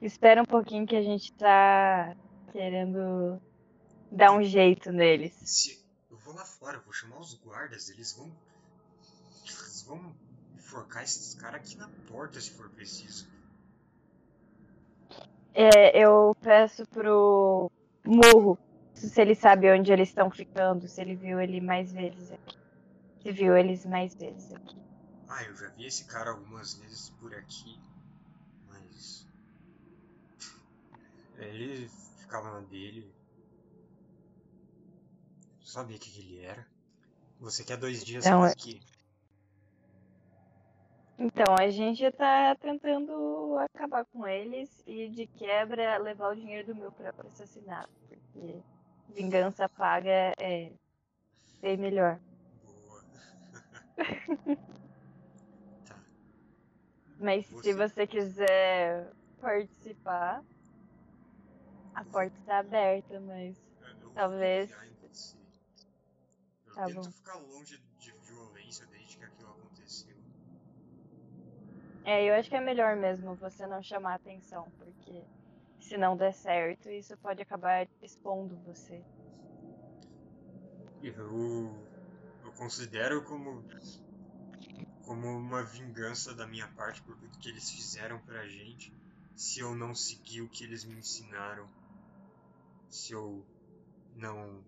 Espera um pouquinho que a gente tá querendo dar um jeito neles. Se eu vou lá fora, eu vou chamar os guardas, eles vão. Eles vão enforcar esses caras aqui na porta se for preciso. É, eu peço pro Murro se ele sabe onde eles estão ficando, se ele viu ele mais vezes aqui. Se viu eles mais vezes aqui. Ah, eu já vi esse cara algumas vezes por aqui, mas. Ele ficava na dele. Não sabia que ele era. Você quer dois dias Então, por é- aqui? Então, a gente tá tentando acabar com eles e de quebra levar o dinheiro do meu próprio assassinato. Porque vingança paga é bem melhor. Boa. tá. Mas Você- se você quiser participar, a porta está aberta, mas Eu- eu Talvez. Eu Tá tento bom. ficar longe de violência desde que aquilo aconteceu. é, eu acho que é melhor mesmo você não chamar atenção, porque se não der certo, isso pode acabar expondo você. Eu, eu considero como, como uma vingança da minha parte por tudo que eles fizeram pra gente. Se eu não seguir o que eles me ensinaram. Se eu não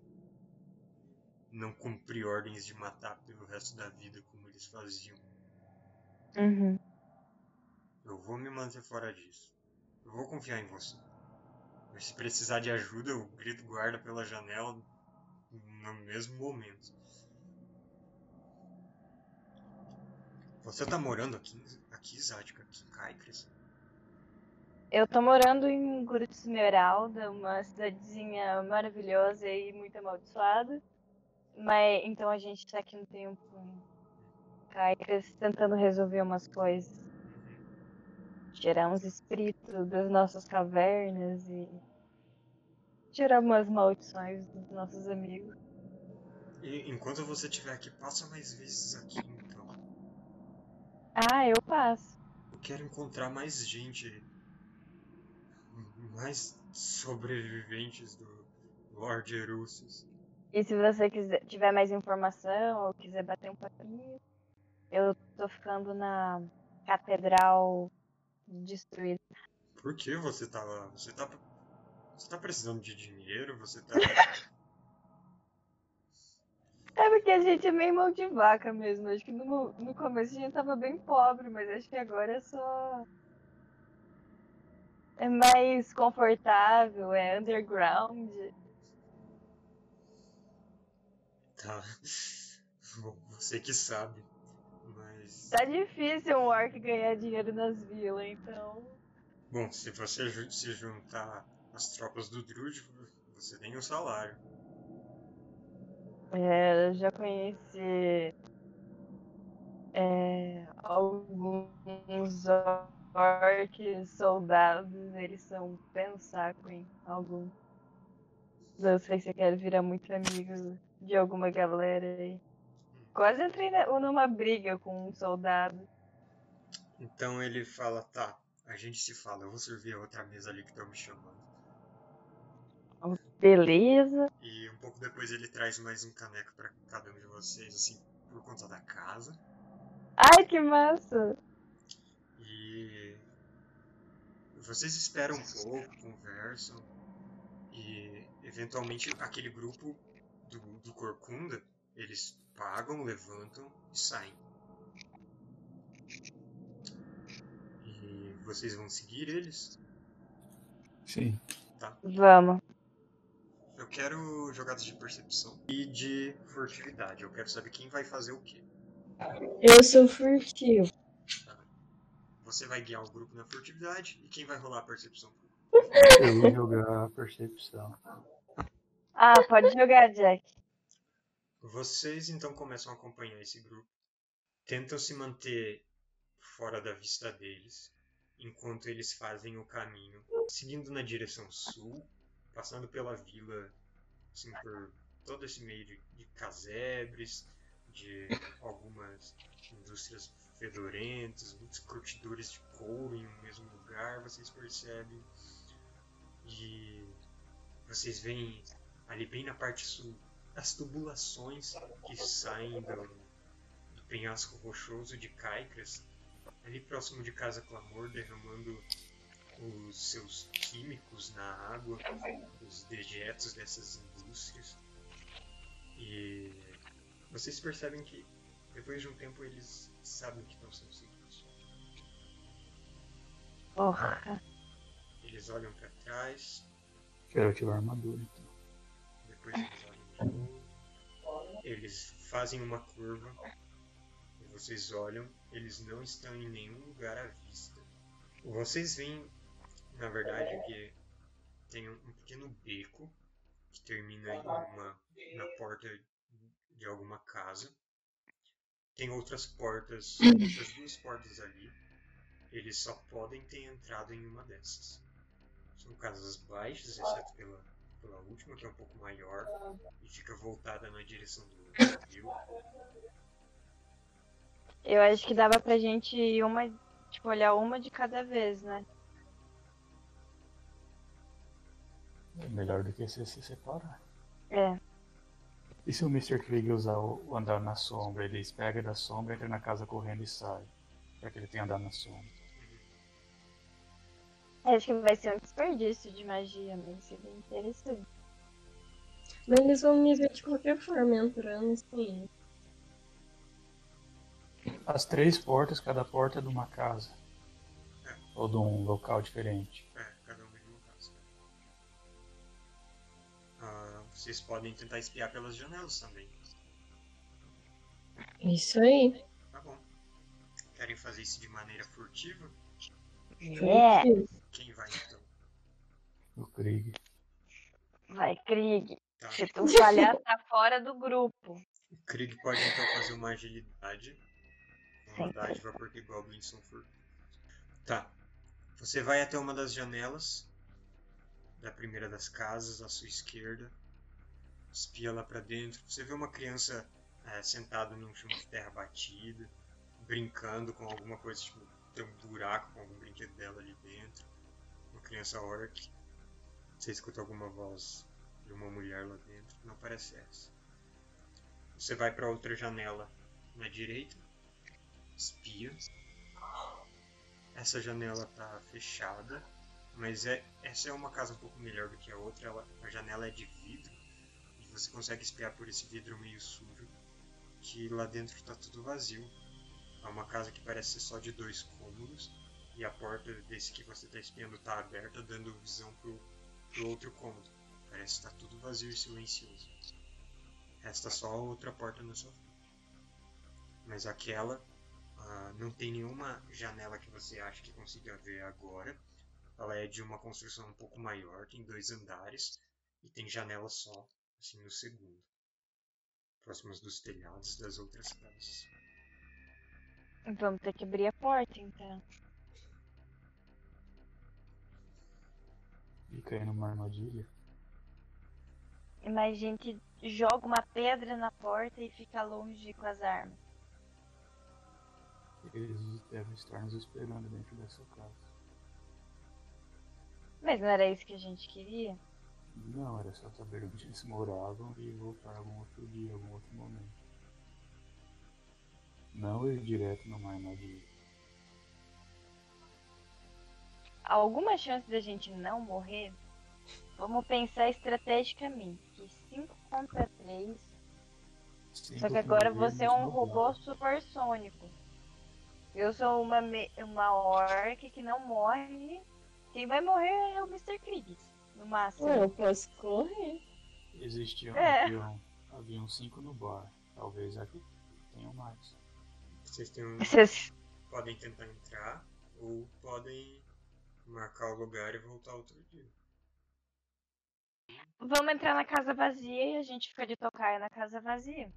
não cumprir ordens de matar pelo resto da vida como eles faziam. Uhum. Eu vou me manter fora disso. Eu vou confiar em você. Mas se precisar de ajuda, eu grito guarda pela janela no mesmo momento. Você tá morando aqui, aqui Zática, aqui em Caicres? Eu tô morando em Gruta Esmeralda, uma cidadezinha maravilhosa e muito amaldiçoada. Mas então a gente tá aqui um tempo em Caicras tentando resolver umas coisas. Tirar uns espíritos das nossas cavernas e tirar umas maldições dos nossos amigos. E enquanto você estiver aqui, passa mais vezes aqui então. Ah, eu passo. Eu quero encontrar mais gente. Mais sobreviventes do Lord Erucius. E se você quiser, tiver mais informação ou quiser bater um papinho, eu tô ficando na catedral destruída. Por que você tá lá? Você tá. Você tá precisando de dinheiro? Você tá. É porque a gente é meio mão de vaca mesmo. Acho que no, no começo a gente tava bem pobre, mas acho que agora é só. É mais confortável, é underground. Tá. Bom, você que sabe. Mas. Tá difícil um orc ganhar dinheiro nas vilas, então. Bom, se você se juntar às tropas do Druid, você tem um salário. É, eu já conheci é, alguns orcs soldados, eles são pensaco em algum. Não sei se você quer virar muito amigo de alguma galera aí. Quase entrei numa briga com um soldado. Então ele fala: tá, a gente se fala, eu vou servir a outra mesa ali que estão me chamando. Beleza. E um pouco depois ele traz mais um caneco pra cada um de vocês, assim, por conta da casa. Ai, que massa! E vocês esperam um pouco, conversam e eventualmente aquele grupo do, do Corcunda, eles pagam, levantam e saem. E vocês vão seguir eles? Sim. Vamos. Eu quero jogadas de percepção e de furtividade. Eu quero saber quem vai fazer o quê. Eu sou furtivo. Você vai guiar o grupo na furtividade e quem vai rolar a percepção? Eu vou jogar a percepção. Ah, pode jogar, Jack. Vocês então começam a acompanhar esse grupo, tentam se manter fora da vista deles, enquanto eles fazem o caminho, seguindo na direção sul, passando pela vila, assim, por todo esse meio de, de casebres, de algumas indústrias fedorentas, muitos curtidores de couro em um mesmo lugar, vocês percebem. E vocês veem ali bem na parte sul as tubulações que saem do, do penhasco rochoso de Caicras, ali próximo de Casa Clamor, derramando os seus químicos na água, os dejetos dessas indústrias. E vocês percebem que depois de um tempo eles sabem que estão sendo seguidos. Porra. Eles olham pra trás, Quero ativar a armadura, então. depois eles olham de novo. Eles fazem uma curva e vocês olham, eles não estão em nenhum lugar à vista. Vocês veem, na verdade, que tem um um pequeno beco que termina em uma, na porta de alguma casa. Tem outras portas, outras duas portas ali. Eles só podem ter entrado em uma dessas. São casas baixas, exceto pela, pela última, que é um pouco maior e fica voltada na direção do rio. Eu acho que dava pra gente ir uma, tipo, olhar uma de cada vez, né? É melhor do que você se separar. É. E se o Mr. Krieg usar o andar na sombra, ele pega da sombra, entra na casa correndo e sai. Pra que ele tenha andar na sombra. Acho que vai ser um desperdício de magia, mas seria interessante. Mas eles vão me ver de qualquer forma entrando e saindo. As três portas, cada porta é de uma casa. Ou de um local diferente. É, vocês podem tentar espiar pelas janelas também. Isso aí. Tá bom. Querem fazer isso de maneira furtiva? É, Quem vai então? O Krieg. vai, Krieg. Tá. Se tu falhar, tá fora do grupo. O Krieg pode então fazer uma agilidade. Uma dádiva porque goblins são furtivos. Tá. Você vai até uma das janelas da primeira das casas, à sua esquerda. Espia lá pra dentro. Você vê uma criança eh, sentada num chão de terra batida, brincando com alguma coisa, tipo, tem um buraco com algum brinquedo dela ali dentro. Uma criança orc. Você escuta alguma voz de uma mulher lá dentro. Não parece essa. Você vai para outra janela na direita, espia. Essa janela tá fechada, mas é, essa é uma casa um pouco melhor do que a outra. Ela, a janela é de vidro você consegue espiar por esse vidro meio sujo que lá dentro tá tudo vazio. É uma casa que parece ser só de dois cômodos e a porta desse que você tá espiando tá aberta, dando visão pro, pro outro cômodo. Parece estar tudo vazio e silencioso. Resta só a outra porta sua frente. Mas aquela ah, não tem nenhuma janela que você acha que consiga ver agora. Ela é de uma construção um pouco maior, tem dois andares e tem janela só, assim no segundo, próximas dos telhados das outras casas. Vamos ter que abrir a porta, então. E cair numa armadilha. Mas a gente joga uma pedra na porta e fica longe com as armas. Eles devem estar nos esperando dentro dessa casa. Mas não era isso que a gente queria? Não, era só saber onde eles moravam e voltar algum outro dia, algum outro momento. Não ir direto numa armadilha. Alguma chance da gente não morrer? Vamos pensar estrategicamente. Que 5 contra 3. Cinco Só que agora você é um robô supersônico. Eu sou uma, uma orc que não morre. Quem vai morrer é o Mr. Krieg, no máximo. Ué, eu posso correr. Existiam, É. haviam, haviam cinco no bar. Talvez aqui tenham mais. Vocês têm um, Vocês- podem tentar entrar ou podem marcar o lugar e voltar outro dia. Vamos entrar na casa vazia e a gente fica de tocaia na casa vazia.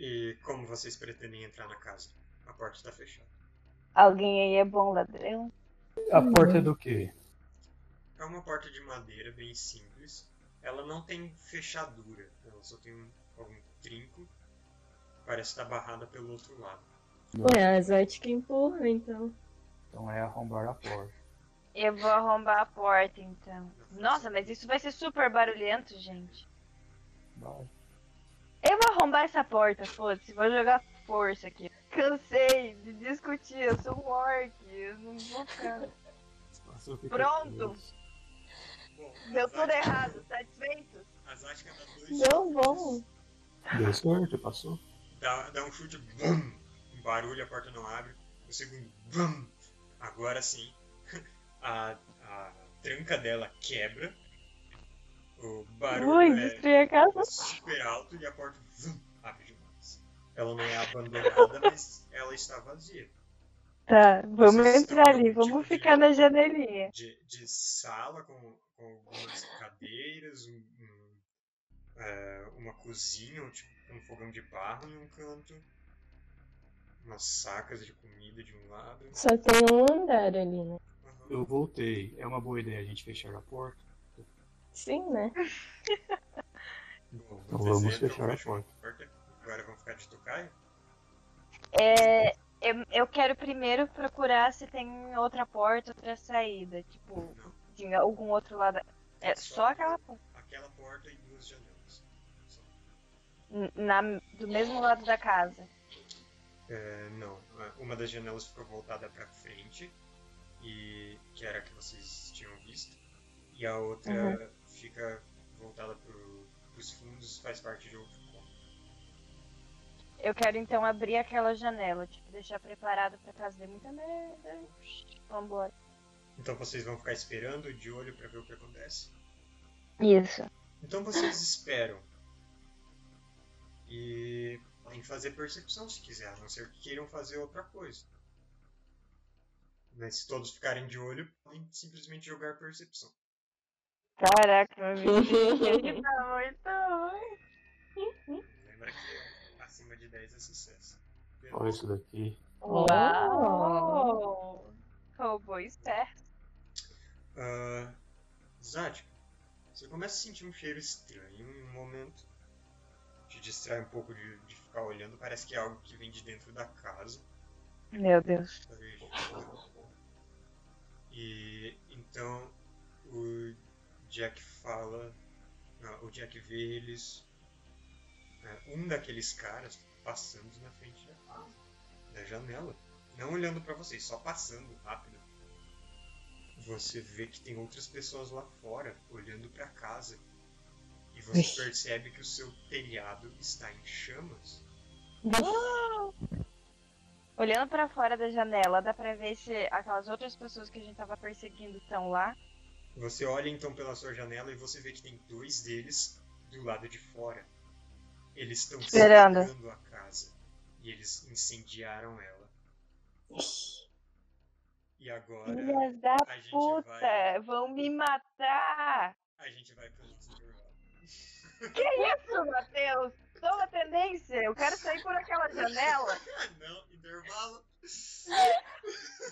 E como vocês pretendem entrar na casa? A porta está fechada. Alguém aí é bom ladrão? A porta é do quê? É uma porta de madeira bem simples. Ela não tem fechadura, ela só tem um, algum trinco. Parece estar barrada pelo outro lado. Ué, a Zete que empurra, então. Então é arrombar a porta. Eu vou arrombar a porta então. Nossa, mas isso vai ser super barulhento, gente. Vai. Eu vou arrombar essa porta, foda-se, vou jogar força aqui. Cansei de discutir, eu sou um orc, eu não vou ficar Pronto. Deu tudo errado, satisfeitos? A Zática dá dois Deu chutes, bom. Deu certo, passou. Dá, dá um chute, bum, um barulho, a porta não abre. O segundo, bum, agora sim, a, a tranca dela quebra. O barulho Ui, é destruí a casa. super alto e a porta vum, abre demais. Ela não é abandonada, mas ela está vazia. Tá, vamos Vocês entrar ali, tipo vamos de- ficar na janelinha. De, de sala com, com algumas cadeiras, um, um, é, uma cozinha, um, tipo, um fogão de barro em um canto, umas sacas de comida de um lado. Só tem um andar ali, né? Eu voltei. É uma boa ideia a gente fechar a porta. Sim, né? Bom, Então vamos entram, fechar a fecham porta. Agora vão ficar de tocaio? É, eu, eu quero primeiro procurar se tem outra porta, outra saída. Tipo, Não. Tinha algum outro lado. É só aquela porta. Aquela porta e duas janelas. Só. Na, do mesmo lado da casa. É, não, uma das janelas ficou voltada para frente, e que era a que vocês tinham visto, e a outra fica voltada para os fundos, faz parte de outro cômodo. Eu quero então abrir aquela janela, tipo, deixar preparado pra caso dê muita merda. Vambora. Então vocês vão ficar esperando de olho para ver o que acontece. Isso. Então vocês esperam. E que fazer percepção se quiser, a não ser que queiram fazer outra coisa. Mas se todos ficarem de olho, podem simplesmente jogar percepção. Caraca, meu bicho tá muito ruim. Lembra que acima de 10 é sucesso. Olha isso daqui. Uau! Robô esperto. Zática, você começa a sentir um cheiro estranho em um momento. Te distrai um pouco de, de ficar olhando, parece que é algo que vem de dentro da casa. Meu Deus. E então o Jack fala. não, o Jack vê eles. é, um daqueles caras passando na frente da casa, da janela. Não olhando pra vocês, só passando rápido. Você vê que tem outras pessoas lá fora olhando pra casa. E você Ixi. percebe que o seu telhado está em chamas. Olhando pra fora da janela, dá pra ver se aquelas outras pessoas que a gente tava perseguindo estão lá. Você olha então pela sua janela e você vê que tem dois deles do lado de fora. Eles estão Esperando. cercando a casa. E eles incendiaram ela. E agora Filhas da puta! vai- Vão me matar! a gente vai pro. Que isso, Matheus? Toma tendência! Eu quero sair por aquela janela! Não, intervalo.